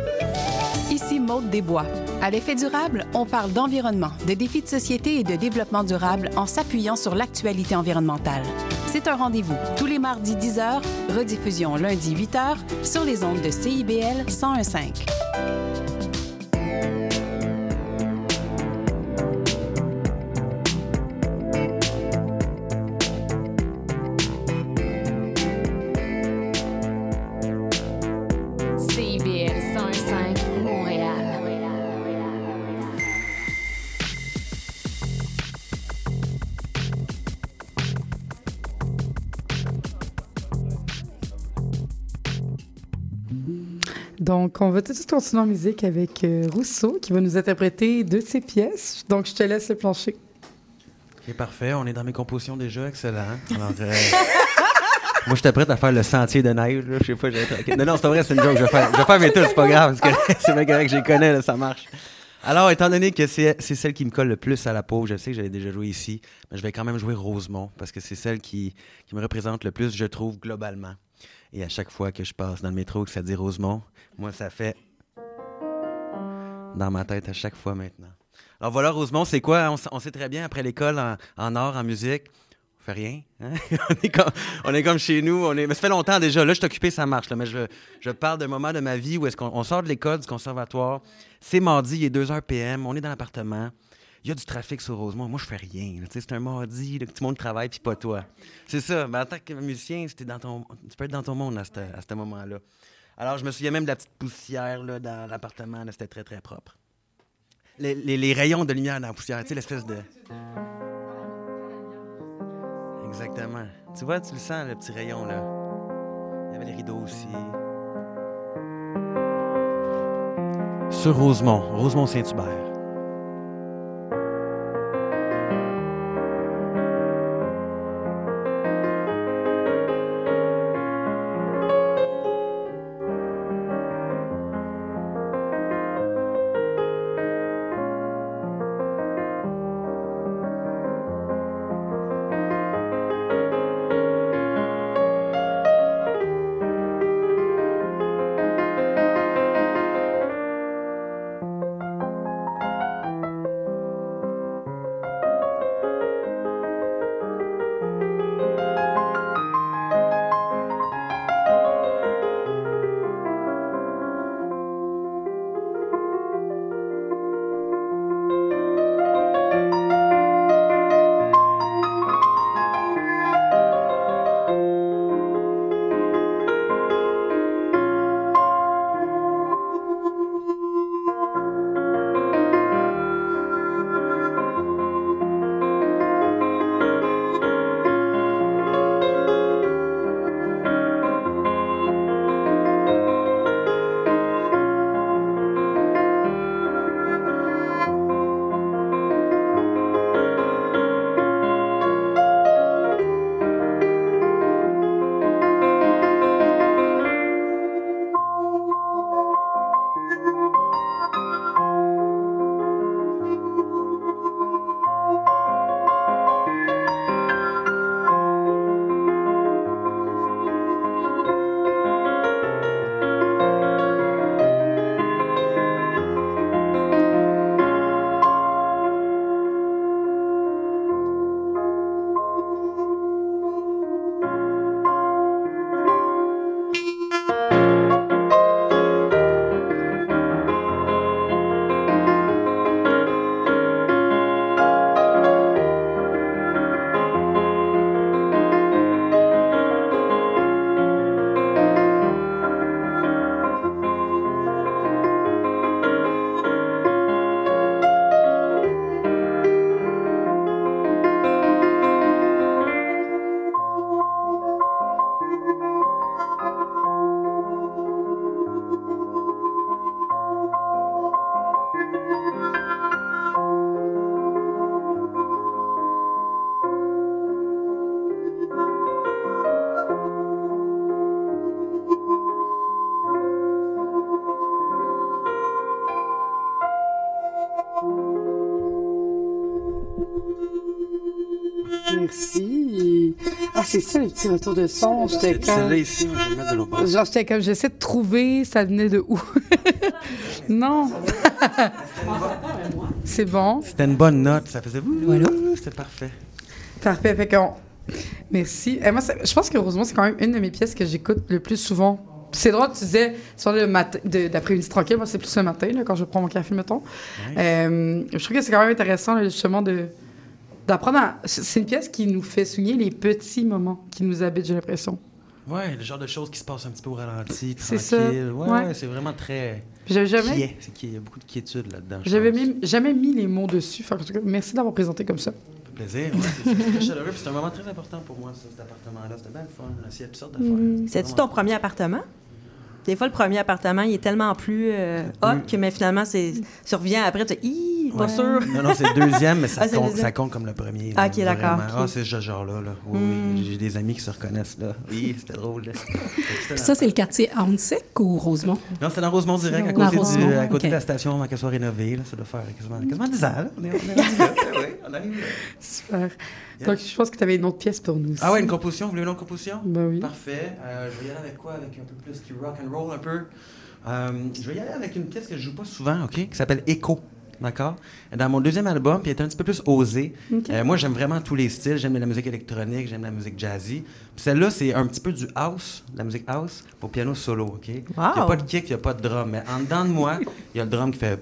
Ici Maude Desbois. À l'effet durable, on parle d'environnement, de défis de société et de développement durable en s'appuyant sur l'actualité environnementale. C'est un rendez-vous tous les mardis 10h, rediffusion lundi 8h sur les ondes de CIBL 1015. Donc, on va tout de suite continuer en musique avec euh, Rousseau qui va nous interpréter deux de ses pièces. Donc, je te laisse le plancher. Ok, parfait. On est dans mes compositions déjà. Excellent. Alors, euh, moi, j'étais prête à faire le sentier de neige. Je sais pas. Non, non, c'est vrai. C'est une joke. Je vais faire, je vais faire mes tunes. C'est pas grave. C'est bien correct. Je connais. ça marche. Alors, étant donné que c'est celle qui me colle le plus à la peau, je sais que j'avais déjà joué ici, mais je vais quand même jouer Rosemont parce que c'est celle qui me représente le plus, je trouve, globalement. Et à chaque fois que je passe dans le métro que ça dit Rosemont, moi, ça fait dans ma tête à chaque fois maintenant. Alors voilà, Rosemont, c'est quoi? On, sait très bien, après l'école en, art, en musique, on fait rien. hein? on, est comme, chez nous. On est, mais ça fait longtemps déjà. Là, je suis occupé, ça marche. mais je, je parle d'un moment de ma vie où est-ce qu'on on sort de l'école, du conservatoire. C'est mardi, il est 2 h PM. On est dans l'appartement. Il y a du trafic sur Rosemont. Moi, je fais rien. C'est un mardi, tout le monde travaille, puis pas toi. C'est ça. Mais en tant que musicien, dans ton, tu peux être dans ton monde à ce moment-là. Alors, je me souviens même de la petite poussière là, dans l'appartement. C'était très, très propre. Les, les- les rayons de lumière dans la poussière, tu sais, l'espèce de... Exactement. Tu vois, tu le sens, le petit rayon, là. Il y avait les rideaux aussi. Sur Rosemont, Rosemont-Saint-Hubert. C'est ça, le petit retour de son. J'étais Celle-là comme... ici, je vais le mettre de. Genre, j'étais comme, j'essaie de trouver, ça venait de où? non. c'est bon. C'était une bonne note, ça faisait vous. Voilà. C'était parfait. Parfait. Fait qu'on... Merci. Et moi, je pense que heureusement, c'est quand même une de mes pièces que j'écoute le plus souvent. C'est drôle, tu disais, sur le matin, de- d'après-midi tranquille, moi, c'est plus le matin, là, quand je prends mon café, mettons. Euh, je trouve que c'est quand même intéressant, là, justement, de d'apprendre à... C'est c'est une pièce qui nous fait souligner les petits moments qui nous habitent, j'ai l'impression. Ouais, le genre de choses qui se passent un petit peu au ralenti, C'est tranquille. ça. Ouais, c'est vraiment très. J'avais jamais- Quiet. C'est qu'il y a beaucoup de quiétude là-dedans. je J'avais jamais mis les mots dessus. Que, en tout cas, merci d'avoir présenté comme ça. Ça fait plaisir. Ouais, c'est c'est très chaleureux. C'est un moment très important pour moi, ça, cet appartement-là. C'était bien le fun. là. Il y a toutes sortes d'affaires. Mm. C'est-tu ton premier appartement? Des fois, le premier appartement, il est tellement plus euh, hot que mais finalement, c'est survient après, tu dis, pas Ouais. sûr. Non, non, c'est le deuxième, mais ça, Ah, compte, deuxième. ça compte comme le premier. Ah, là, ok, d'accord. Ah, c'est ce genre-là. Là. Oui, Mm. oui, j'ai des amis qui se reconnaissent. là. Oui, c'était drôle. là. Ça, c'est le quartier Arnsec ou Rosemont? Non, c'est dans Rosemont direct, à côté, du- à côté de la station, avant qu'elle soit rénovée. Là, ça doit faire quasiment, quasiment 10 ans. Là. On est, on est rendu là. Oui, on arrive là. Super. Donc, je pense que tu avais une autre pièce pour nous. Ah ouais, une composition. Vous voulez une autre composition? Ben oui. Parfait. Euh, je vais y aller avec quoi? Avec un peu plus qui rock and roll un peu. Euh, je vais y aller avec une pièce que je joue pas souvent, OK? Qui s'appelle Echo. D'accord? Dans mon deuxième album, puis elle est un petit peu plus osée. OK. Euh, moi, j'aime vraiment tous les styles. J'aime la musique électronique, j'aime la musique jazzy. Puis celle-là, c'est un petit peu du house, de la musique house, pour piano solo, OK? Il n'y a pas de kick, il n'y a pas de drum. Mais en dedans de moi, il y a le drum qui fait...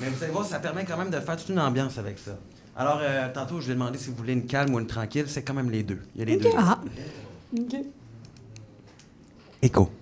Mais vous allez voir, ça permet quand même de faire toute une ambiance avec ça. Alors, euh, tantôt, je vais demander si vous voulez une calme ou une tranquille. C'est quand même les deux. Il y a les deux. Ah. OK. Écho.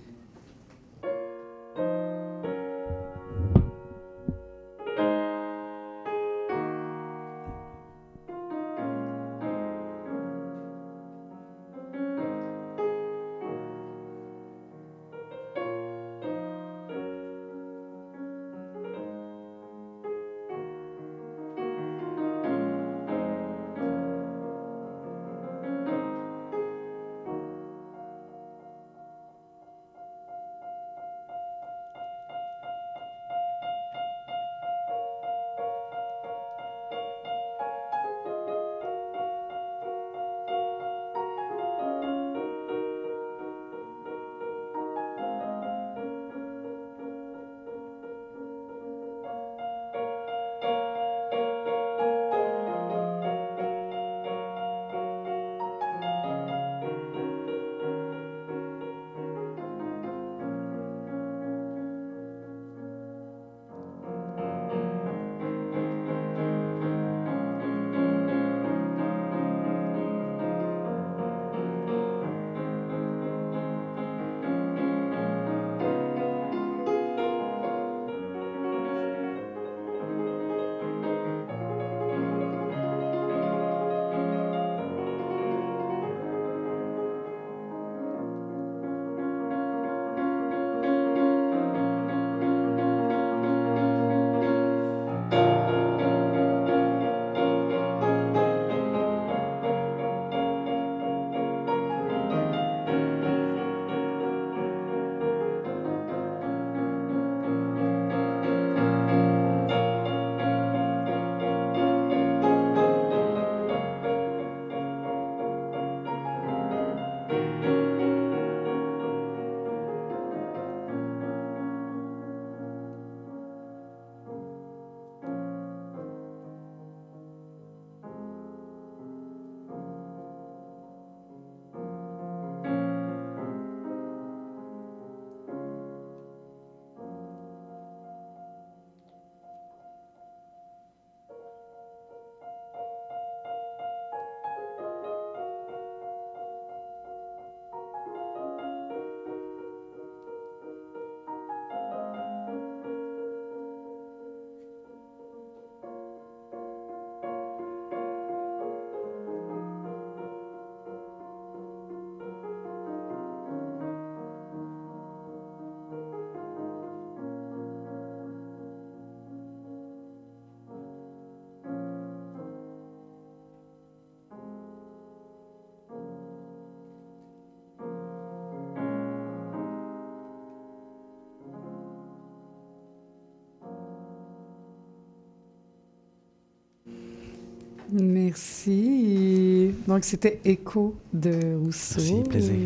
Merci. Donc, c'était Écho de Rousseau. Merci, plaisir.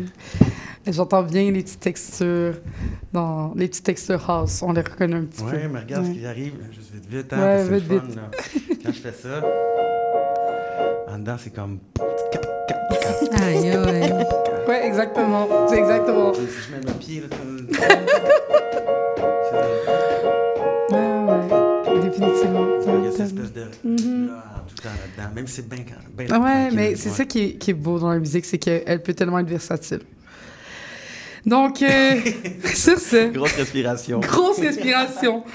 J'entends bien les petites textures, dans les petites textures house. On les reconnaît un petit peu. Oui, mais regarde Ouais. ce qui arrive. Juste vite, vite, hein, Ouais, vite, le fun, vite. là. Quand je fais ça, en dedans, c'est comme... Aïe, aïe. Ouais, exactement. C'est exactement. Si je mets mon pied, là... temps là-dedans. Même si c'est bien... bien Ah Ouais, mais c'est ouais. ça qui est, qui est beau dans la musique, c'est qu'elle peut tellement être versatile. Donc, euh, sur ce, Grosse respiration. grosse respiration.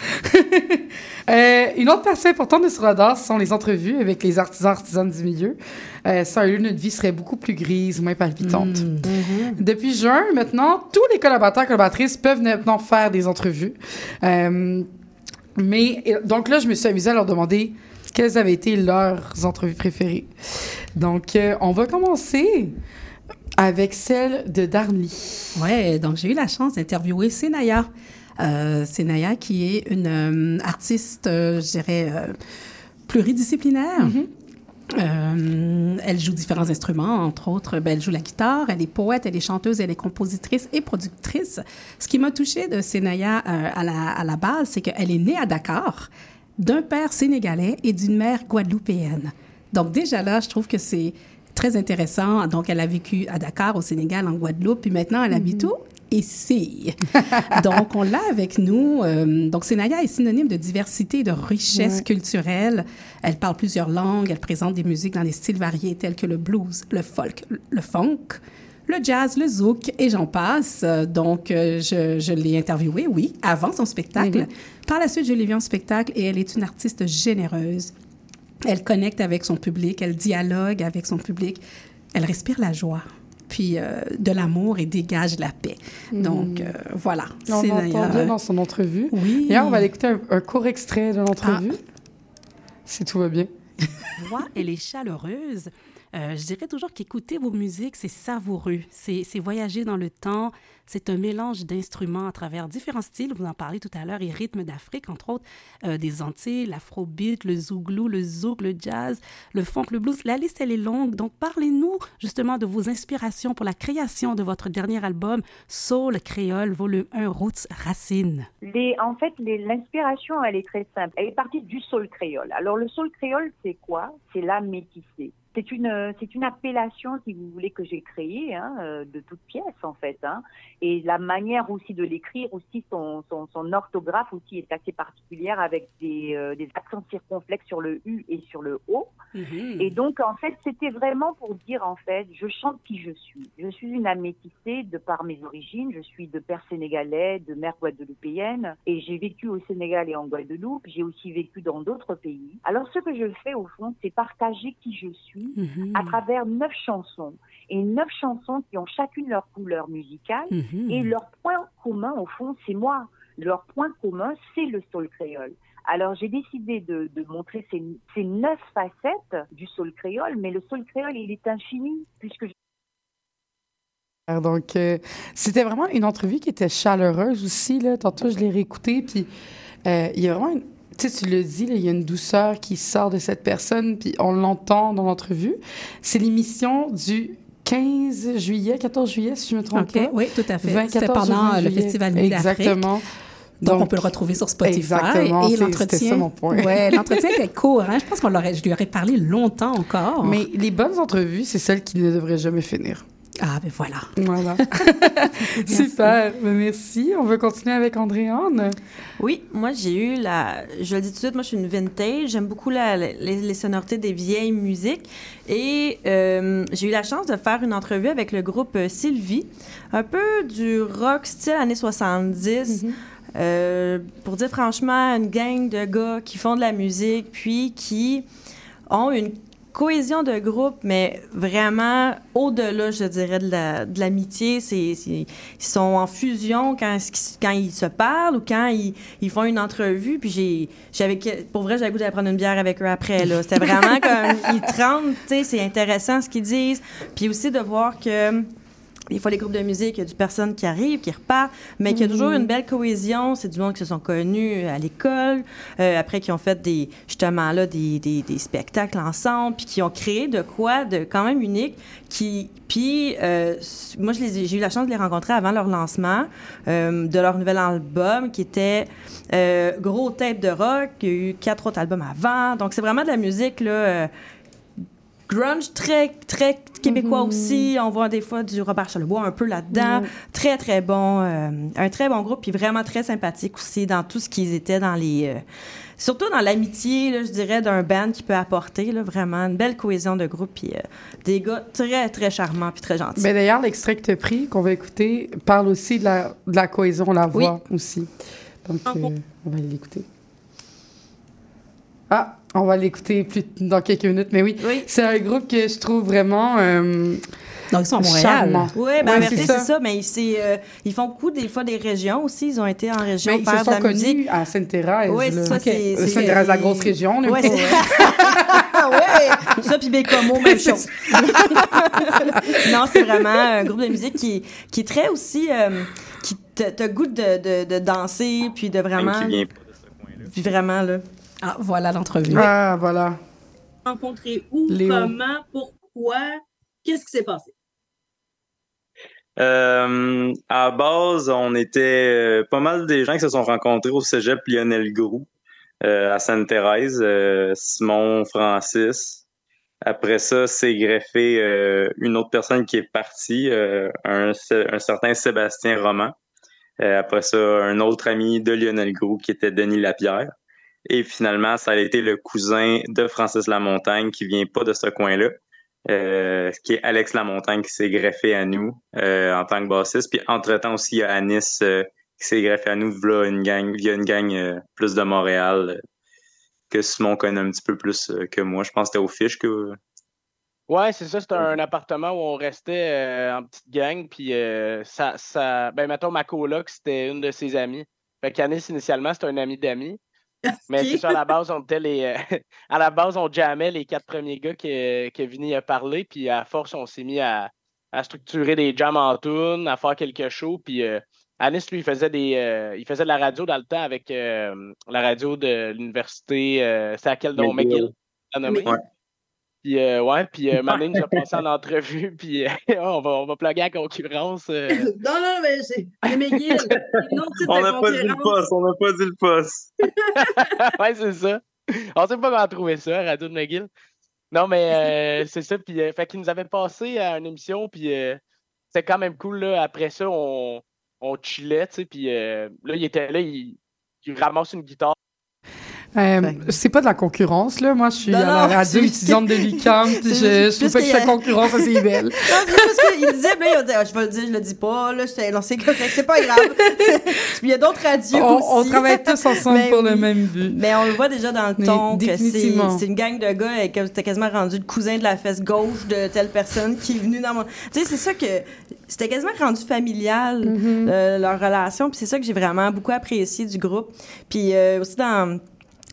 Euh, une autre partie importante de Sur Radar, ce sont les entrevues avec les artisans artisanes du milieu. Euh, sans eux, notre vie serait beaucoup plus grise, moins palpitante. Depuis juin, maintenant, tous les collaborateurs et collaboratrices peuvent maintenant faire des entrevues. Euh, mais donc là, je me suis amusée à leur demander quelles avaient été leurs entrevues préférées? Donc, euh, on va commencer avec celle de Darnley. Ouais, donc j'ai eu la chance d'interviewer Senaya. Euh, Senaya qui est une euh, artiste, euh, je dirais, pluridisciplinaire. Euh, elle joue différents instruments, entre autres, ben, elle joue la guitare, elle est poète, elle est chanteuse, elle est compositrice et productrice. Ce qui m'a touchée de Senaya euh, à, la, à la base, c'est qu'elle est née à Dakar d'un père sénégalais et d'une mère guadeloupéenne. Donc déjà là, je trouve que c'est très intéressant. Donc elle a vécu à Dakar, au Sénégal, en Guadeloupe, puis maintenant elle habite où? Ici. Donc, on l'a avec nous. Euh, donc, Senaya est synonyme de diversité et de richesse Ouais. culturelle. Elle parle plusieurs langues. Elle présente des musiques dans des styles variés tels que le blues, le folk, le funk, le jazz, le zouk et j'en passe. Euh, Donc, euh, je, je l'ai interviewée, oui, avant son spectacle. Mhm. Par la suite, je l'ai vue en spectacle et elle est une artiste généreuse. Elle connecte avec son public, elle dialogue avec son public, elle respire la joie, puis euh, de l'amour et dégage la paix. Donc, euh, voilà. On C'est l'entend bien dans son entrevue. Oui. D'ailleurs, on va aller écouter un, un court extrait de l'entrevue, si tout va bien. voix, elle est chaleureuse. Euh, je dirais toujours qu'écouter vos musiques, c'est savoureux. C'est voyager dans le temps. C'est un mélange d'instruments à travers différents styles. Vous en parlez tout à l'heure, et rythmes d'Afrique, entre autres, euh, des Antilles, l'afrobeat, le zouglou, le zouk, le jazz, le funk, le blues. La liste, elle est longue. Donc, parlez-nous justement de vos inspirations pour la création de votre dernier album, Soul Créole, volume 1, Roots Racines. En fait, l'inspiration, elle est très simple. Elle est partie du soul créole. Alors, le soul créole, c'est quoi? C'est la métissée. C'est une, euh, c'est une appellation, si vous voulez, que j'ai créée hein, euh, de toutes pièces, en fait. Hein. Et la manière aussi de l'écrire, aussi son, son, son orthographe aussi est assez particulière avec des, euh, des accents circonflexes sur le U et sur le O. Et donc, en fait, c'était vraiment pour dire, en fait, je chante qui je suis. Je suis une amétissée de par mes origines. Je suis de père sénégalais, de mère guadeloupéenne. Et j'ai vécu au Sénégal et en Guadeloupe. J'ai aussi vécu dans d'autres pays. Alors, ce que je fais, au fond, c'est partager qui je suis à travers neuf chansons. Et neuf chansons qui ont chacune leur couleur musicale. Mhm. Et leur point commun, au fond, c'est moi. Leur point commun, c'est le soul créole. Alors j'ai décidé de, de montrer ces, ces neuf facettes du soul créole, mais le soul créole, il est infini, puisque Donc, euh, c'était vraiment une entrevue qui était chaleureuse aussi. Là. Tantôt, je l'ai réécoutée, puis euh, il y a vraiment une... Tu sais, tu le dis, il y a une douceur qui sort de cette personne, puis on l'entend dans l'entrevue. C'est l'émission du 15 juillet, 14 juillet, si je me trompe OK, pas. oui, tout à fait. 20, C'était 14 pendant ou 20 le. Festival Nuit. Exactement. Donc, on peut le retrouver sur Spotify. Exactement, Et l'entretien. ça mon point. Ouais, l'entretien était court. Hein? Je pense qu'on l'aurait, je lui aurais parlé longtemps encore. Mais les bonnes entrevues, c'est celles qui ne devraient jamais finir. Ah, ben voilà. Voilà. Super. Ben, merci. On veut continuer avec Andréane. Oui, moi j'ai eu la. Je le dis tout de suite, moi je suis une vintage. J'aime beaucoup la- les, les sonorités des vieilles musiques. Et euh, j'ai eu la chance de faire une entrevue avec le groupe euh, Sylvie, un peu du rock style années 70. Euh, pour dire franchement, une gang de gars qui font de la musique, puis qui ont une cohésion de groupe, mais vraiment au-delà, je dirais, de la- de l'amitié. C'est- ils sont en fusion quand, quand ils se parlent ou quand ils, ils font une entrevue. Puis j'ai, j'avais, pour vrai, j'avais goût d'aller prendre une bière avec eux après. Là. C'était vraiment comme, ils tremblent, tu sais, c'est intéressant ce qu'ils disent. Puis aussi de voir que des fois les groupes de musique, il y a du personne qui arrive, qui repart, mais qui a toujours une belle cohésion. C'est du monde qui se sont connus à l'école, euh, après qui ont fait des justement là des, des, des spectacles ensemble, puis qui ont créé de quoi de quand même unique. Qui puis euh, moi j'ai eu la chance de les rencontrer avant leur lancement euh, de leur nouvel album qui était euh, gros tape de rock. Il y a eu quatre autres albums avant, donc c'est vraiment de la musique là. Grunge très très québécois aussi on voit des fois du Robert Charlebois un peu là-dedans Mhm. très très bon euh, un très bon groupe puis vraiment très sympathique aussi dans tout ce qu'ils étaient dans les euh, surtout dans l'amitié je dirais d'un band qui peut apporter là, vraiment une belle cohésion de groupe puis euh, des gars très très charmants puis très gentils Ben d'ailleurs, l'extrait que tu as pris, qu'on va écouter, parle aussi de la, de la cohésion, la Oui. voix aussi. Donc, euh, on va l'écouter. Ah, on va l'écouter plus dans quelques minutes, mais oui, c'est un groupe que je trouve vraiment. euh, Donc, ils sont à Montréal. charmant. Oui, ben, en Ouais, vérité, c'est ça. mais c'est, euh, ils font beaucoup des fois des régions aussi. Ils ont été en région Mais ils se faire de sont la connus musique. à Sainte-Thérèse. Oui, ça, c'est- Euh, c'est- Sainte-Thérèse, la grosse région. là. Ouais, c'est- ouais, ça puis Bécomo, même chose. non, c'est vraiment un groupe de musique qui, qui est très aussi, euh, qui te, te goûte de, de, de danser, puis de vraiment, qui vient puis vraiment là. Ah, voilà l'entrevue. Ah, voilà. rencontré où, Léo. comment, pourquoi, qu'est-ce qui s'est passé? Euh, à la base, on était euh, pas mal des gens qui se sont rencontrés au cégep Lionel Groux euh, à Sainte-Thérèse, euh, Simon, Francis. Après ça, c'est greffé euh, une autre personne qui est partie, euh, un, un certain Sébastien Roman. Euh, après ça, un autre ami de Lionel Groux qui était Denis Lapierre. Et finalement, ça a été le cousin de Francis Lamontagne qui vient pas de ce coin-là, euh, qui est Alex Lamontagne qui s'est greffé à nous euh, en tant que bassiste. Puis entre-temps aussi, il y a Anis euh, qui s'est greffé à nous via une gang, via une gang plus de Montréal que Simon connaît un petit peu plus que moi. Je pense que c'était au Fiche que... Ouais, c'est ça. C'était un appartement où on restait en petite gang. Puis ça, ça. Ben, mettons, ma coloc, c'était une de ses amies. Fait qu'Anis, initialement, c'était un ami d'amis. Mais c'est ça, à la base, on était les. euh, à la base, on jammait les quatre premiers gars que, que Vinny a parlé. Puis à force, on s'est mis à, à structurer des jams en tune, à faire quelques shows. Puis euh, Anis, lui, il faisait des. euh, il faisait de la radio dans le temps avec euh, la radio de l'université. euh, c'est à quel nom? McGill. McGill. Puis, euh, ouais, puis euh, a passé en entrevue, puis euh, on va, on va plugger la concurrence. euh. non, non, mais c'est McGill. On n'a pas dit le poste, on n'a pas dit le poste. ouais, c'est ça. On sait pas comment trouver ça, Radio de McGill. Non, mais euh, c'est ça. Puis, euh, fait qu'il nous avait passé à une émission, puis euh, c'était quand même cool. Là. Après ça, on, on chillait, tu sais. Puis euh, là, il était là, il, il ramasse une guitare. Euh, c'est pas de la concurrence, là. Moi, je suis Non, à la non, radio c'est- étudiante de l'UQAM, puis c'est je, je trouve pas que qu'il je y a- fais concurrence à CIBL. Non, c'est parce qu'il disait, mais il dit, Ah, je vais le dire, je le dis pas, là, j'étais, non, c'est c'est pas grave. Puis il y a d'autres radios On- aussi. on travaille tous ensemble Mais pour le oui. même but. Mais on le voit déjà dans le Mais ton que c'est, c'est une gang de gars et que t'as quasiment rendu le cousin de la fesse gauche de telle personne qui est venue dans mon... Tu sais, c'est ça que... C'était quasiment rendu familial, Mm-hmm. euh, leur relation, puis c'est ça que j'ai vraiment beaucoup apprécié du groupe. Puis euh, aussi dans...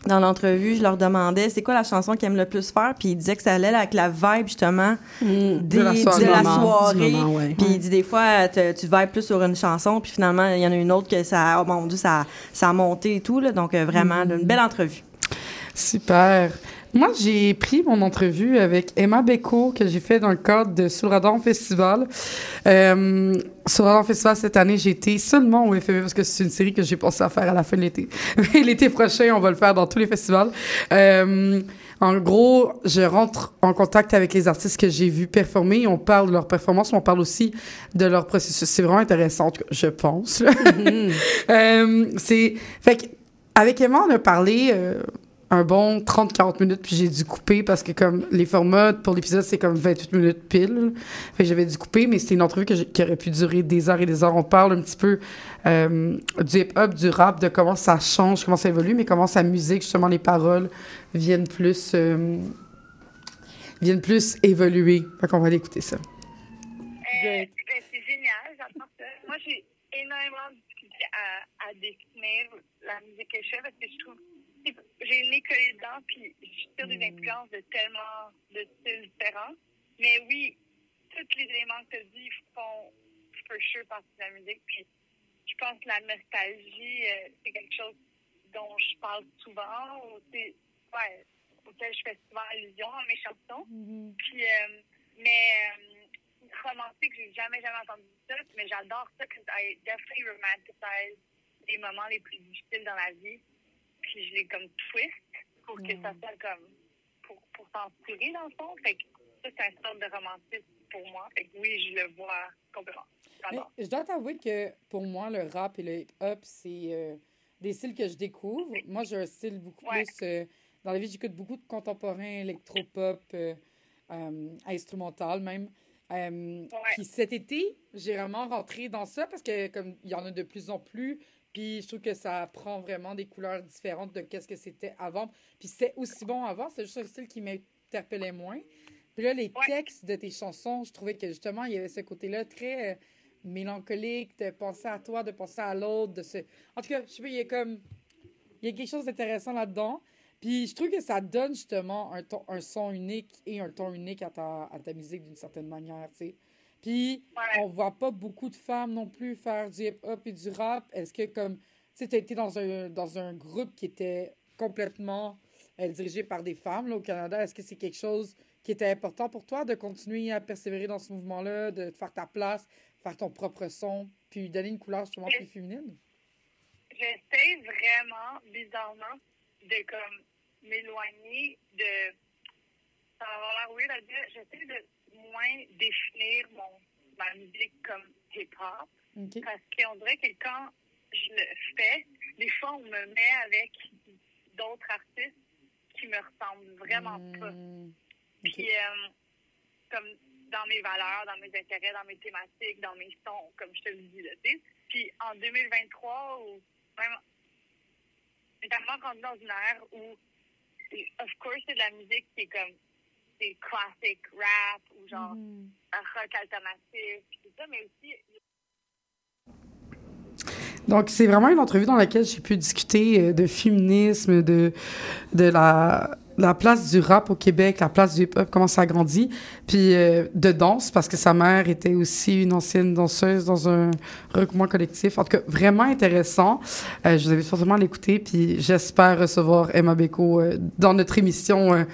Dans l'entrevue, je leur demandais c'est quoi la chanson qu'ils aiment le plus faire, puis ils disaient que ça allait avec la vibe justement des- de la soirée. Du moment, du moment, ouais. Puis il dit des fois te- tu vibes plus sur une chanson, puis finalement il y en a une autre que ça oh mon dieu ça ça a monté et tout là, donc euh, vraiment une belle entrevue. Super. Moi, j'ai pris mon entrevue avec Emma Beko que j'ai fait dans le cadre de Sur le Radar Festival. Euh, sur Radar Festival cette année, j'ai été seulement au FME parce que c'est une série que j'ai pensé à faire à la fin de l'été. Mais l'été prochain, on va le faire dans tous les festivals. Euh, en gros, je rentre en contact avec les artistes que j'ai vus performer. On parle de leur performance, mais on parle aussi de leur processus. C'est vraiment intéressant, je pense. là. Euh, c'est fait que avec Emma, on a parlé euh, un bon 30-40 minutes, puis j'ai dû couper parce que comme les formats pour l'épisode, c'est comme 28 minutes pile. Fait j'avais dû couper, mais c'est une entrevue que qui aurait pu durer des heures et des heures. On parle un petit peu euh, du hip-hop, du rap, de comment ça change, comment ça évolue, mais comment sa musique, justement, les paroles viennent plus... euh, viennent plus évoluer. Fait qu'on va aller écouter ça. Euh, ben, c'est génial, j'adore ça. Moi, j'ai énormément de difficulté à, à définir la musique que je fais parce que je trouve j'ai une école dedans puis je tire des influences de tellement de styles différents. Mais oui, tous les éléments que tu as dit font for sure partie de la musique. Puis je pense que la nostalgie, euh, c'est quelque chose dont je parle souvent, ou ouais, auquel je fais souvent allusion dans mes chansons. Puis, euh, mais euh, romantique, j'ai jamais, jamais entendu ça, mais j'adore ça, que I definitely romanticize les moments les plus difficiles dans la vie. Puis je les comme twist pour que ça soit comme, pour, pour s'en tirer dans le fond. Fait que ça, c'est un sorte de romantisme pour moi. Fait que oui, je le vois complètement. Mais je dois t'avouer que pour moi, le rap et le hip-hop, c'est euh, des styles que je découvre. Moi, j'ai un style beaucoup Ouais. plus. euh, dans la vie, j'écoute beaucoup de contemporain, électropop, euh, instrumental même. Euh, Puis cet été, j'ai vraiment rentré dans ça parce que comme il y en a de plus en plus, puis je trouve que ça prend vraiment des couleurs différentes de qu'est-ce que c'était avant. Puis c'était aussi bon avant, c'est juste un style qui m'interpellait moins. Puis là, les textes de tes chansons, je trouvais que justement, il y avait ce côté-là très euh, mélancolique, de penser à toi, de penser à l'autre, de se... En tout cas, je sais pas, il y a comme... Il y a quelque chose d'intéressant là-dedans. Puis je trouve que ça donne justement un, ton, un son unique et un ton unique à ta, à ta musique d'une certaine manière, tu sais. Puis on voit pas beaucoup de femmes non plus faire du hip-hop et du rap. Est-ce que comme... Tu sais, t'as été dans un, dans un groupe qui était complètement euh, dirigé par des femmes là, au Canada. Est-ce que c'est quelque chose qui était important pour toi de continuer à persévérer dans ce mouvement-là, de te faire ta place, faire ton propre son, puis donner une couleur justement plus féminine? J'essaie vraiment, bizarrement, de comme m'éloigner de. Ça va avoir l'air weird à dire. J'essaie de moins définir mon, ma musique comme hip-hop. Parce qu'on dirait que quand je le fais, des fois, on me met avec d'autres artistes qui me ressemblent vraiment pas. Puis, euh, comme dans mes valeurs, dans mes intérêts, dans mes thématiques, dans mes sons, comme je te le dis, là, tu. Puis, en 2023, ou même, tellement rendu dans une ère où, of course, c'est de la musique qui est comme, c'est classic rap, ou genre, un rock alternatif, tout ça, mais aussi, Donc, c'est vraiment une entrevue dans laquelle j'ai pu discuter euh, de féminisme, de, de la, la place du rap au Québec, la place du hip-hop, comment ça a grandi, puis euh, de danse, parce que sa mère était aussi une ancienne danseuse dans un regroupement collectif. En tout cas, vraiment intéressant. Euh, je vous invite fortement à l'écouter, puis j'espère recevoir Emma Beko euh, dans notre émission.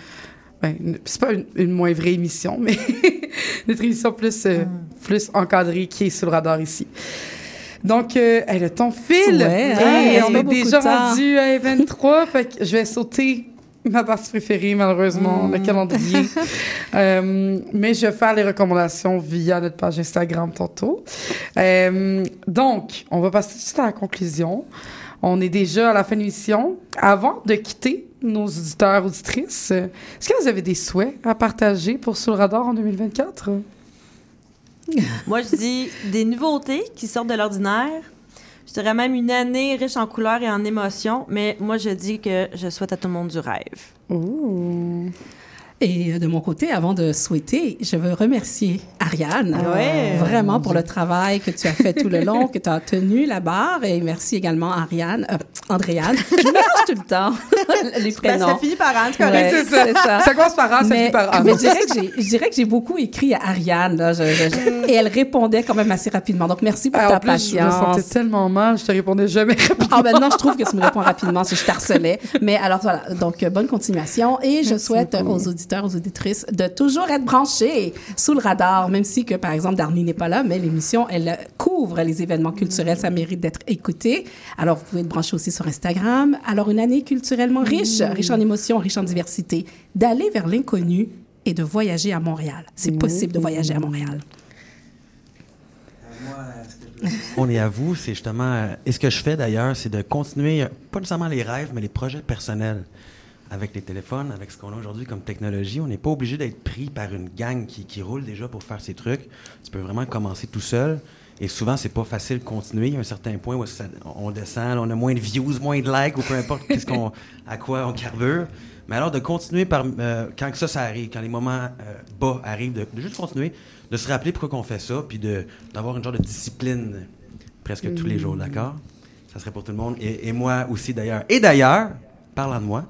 Ben, c'est pas une, une moins vraie émission, mais notre émission plus, euh, plus encadrée qui est sur le radar ici. Donc, euh, hey, le temps file. Ouais, hein, Hey, on est déjà rendu à 23 fait que je vais sauter ma partie préférée, malheureusement, le calendrier. Euh, mais je vais faire les recommandations via notre page Instagram tantôt. Euh, donc, on va passer tout de suite à la conclusion. On est déjà à la fin de l'émission. Avant de quitter nos auditeurs, auditrices, est-ce que vous avez des souhaits à partager pour Sous le radar en 2024? Moi, je dis des nouveautés qui sortent de l'ordinaire. Je dirais même une année riche en couleurs et en émotions, mais moi, je dis que je souhaite à tout le monde du rêve. Et de mon côté, avant de souhaiter, je veux remercier Ariane Ouais. vraiment pour le travail que tu as fait tout le long, que tu as tenu la barre. Et merci également Ariane, euh, Andréane. Je mélange tout le temps les Ben, prénoms. ça finit par Anne, c'est correct. Ouais, C'est ça. Ça commence par Anne, ça finit par Anne. Mais je dirais que j'ai- beaucoup écrit à Ariane. là. Je- je- je- et elle répondait quand même assez rapidement. Donc, merci pour Ah, ta en plus, je me sentais tellement mal, je te répondais jamais Ah, maintenant, je trouve que tu me réponds rapidement si je t'harcelais. Mais alors, voilà. Donc, bonne continuation. Et je souhaite aux auditeurs, aux auditrices de toujours être branchés sous le radar, même si que, par exemple, Darnie n'est pas là, mais l'émission, elle couvre les événements culturels. Ça mérite d'être écouté. Alors, vous pouvez être branché aussi sur Instagram. Alors, une année culturellement riche, riche en émotions, riche en diversité. D'aller vers l'inconnu et de voyager à Montréal. C'est possible de voyager à Montréal. On est à vous, c'est justement. euh, et ce que je fais d'ailleurs, c'est de continuer, euh, pas nécessairement les rêves, mais les projets personnels. Avec les téléphones, avec ce qu'on a aujourd'hui comme technologie, on n'est pas obligé d'être pris par une gang qui, qui roule déjà pour faire ces trucs. Tu peux vraiment commencer tout seul. Et souvent, c'est pas facile de continuer. Il y a un certain point où ça- on descend, on a moins de views, moins de likes, ou peu importe à quoi on carbure. Mais alors, de continuer par. euh, quand ça, ça arrive, quand les moments euh, bas arrivent, de, de juste continuer, de se rappeler pourquoi on fait ça, puis de, d'avoir une genre de discipline presque tous les jours, d'accord? Ça serait pour tout le monde. Et, et moi aussi, d'ailleurs. Et d'ailleurs, parlant de moi,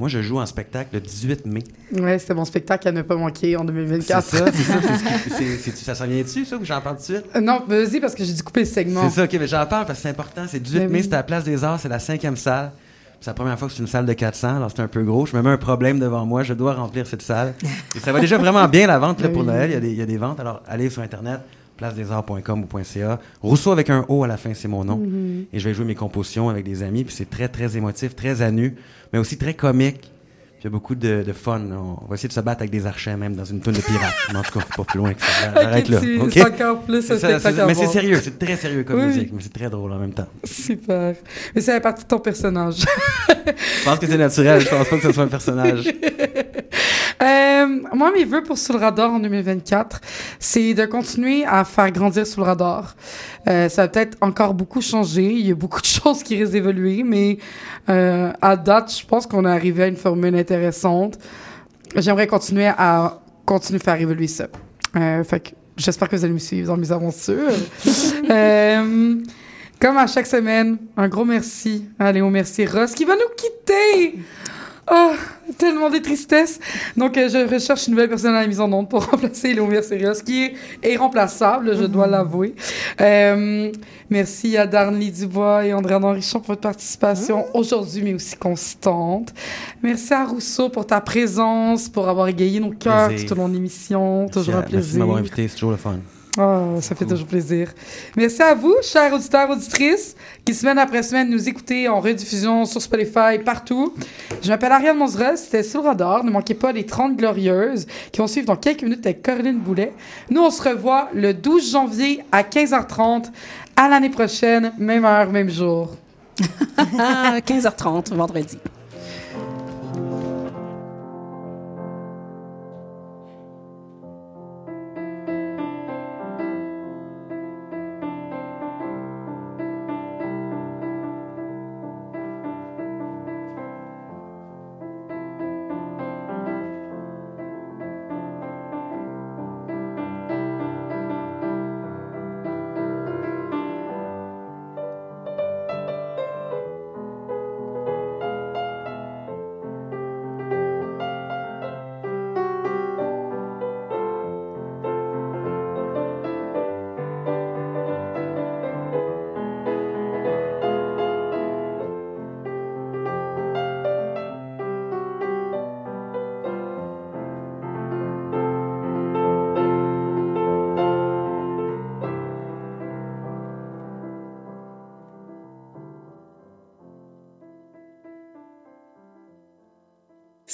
Moi, je joue en spectacle le 18 mai. Ouais, c'était mon spectacle à ne pas manquer en C'est 2024. ça, c'est ça. c'est ce qui- c'est- c'est- ça s'en vient dessus, ça, ou j'en parle tout de suite? Euh, non, vas-y, parce que j'ai dû couper le segment. C'est ça, ok, mais j'en parle parce que c'est important. C'est 18 Ben mai, oui. c'est à la Place des Arts, c'est la cinquième salle. C'est la première fois que c'est une salle de 400, alors c'est un peu gros. Je me mets un problème devant moi, je dois remplir cette salle. Et ça va déjà vraiment bien la vente là, pour Ben oui. Noël. Il y, a des, il y a des ventes, alors allez sur Internet, placedesarts.com ou .ca. Rousseau avec un O à la fin, c'est mon nom. Mhm. Et je vais jouer mes compositions avec des amis, puis c'est très, très émotif, très à nu, mais aussi très comique. Puis il y a beaucoup de, de fun. On va essayer de se battre avec des archers, même dans une toune de pirates. Mais en tout cas, pas plus loin que ça. J'arrête là. tu- ok? c'est encore plus ça, Mais c'est sérieux, c'est très sérieux comme Oui. musique, mais c'est très drôle en même temps. Super. Mais c'est la partie de ton personnage. Je pense que c'est naturel, je pense pas que ce soit un personnage. Euh, moi, mes vœux pour Sous le radar en 2024, c'est de continuer à faire grandir Sous le radar. Euh, ça va peut-être encore beaucoup changer. Il y a beaucoup de choses qui risquent d'évoluer, mais euh, à date, je pense qu'on est arrivé à une formule intéressante. J'aimerais continuer à continuer à faire évoluer ça. Euh, fait que j'espère que vous allez me suivre dans mes aventures. Euh, comme à chaque semaine, un gros merci à Léo Mercier Ross qui va nous quitter. Oh, tellement de tristesse. Donc, euh, je recherche une nouvelle personne à la mise en onde pour remplacer Léo Mercier Ross, qui est irremplaçable, je dois l'avouer. Euh, merci à Darnley Dubois et André Henrichon pour votre participation aujourd'hui, mais aussi constante. Merci à Rousseau pour ta présence, pour avoir égayé nos cœurs Plaisir. tout au long de l'émission. Toujours un à- Merci de plaisir. m'avoir invité, c'est toujours le fun. Oh, ça fait toujours plaisir. Merci à vous, chers auditeurs, auditrices, qui semaine après semaine nous écoutez en rediffusion sur Spotify, partout. Je m'appelle Ariane Monzera, c'était sur radar. Ne manquez pas les 30 Glorieuses qui vont suivre dans quelques minutes avec Caroline Boulet. Nous, on se revoit le 12 janvier à 15h30. À l'année prochaine, même heure, même jour. 15h30, vendredi.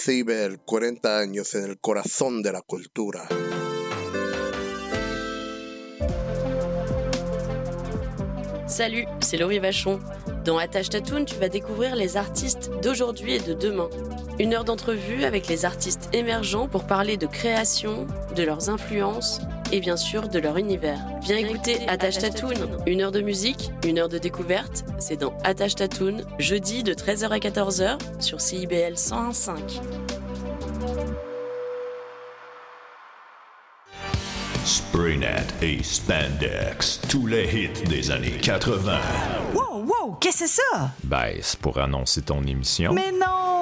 Ciber, 40 años en el corazón de la. Salut, c'est Laurie Vachon. Dans Attache Tatoon, tu vas découvrir les artistes d'aujourd'hui et de demain. Une heure d'entrevue avec les artistes émergents pour parler de création, de leurs influences et bien sûr de leur univers. Viens écouter Attache Tatoon, une heure de musique, une heure de découverte. C'est dans Attache Tatoon, jeudi de 13h à 14h sur CIBL 101.5. Spraynet et Spandex, tous les hits des années 80. Wow, wow, qu'est-ce que c'est ça? Ben, c'est pour annoncer ton émission. Mais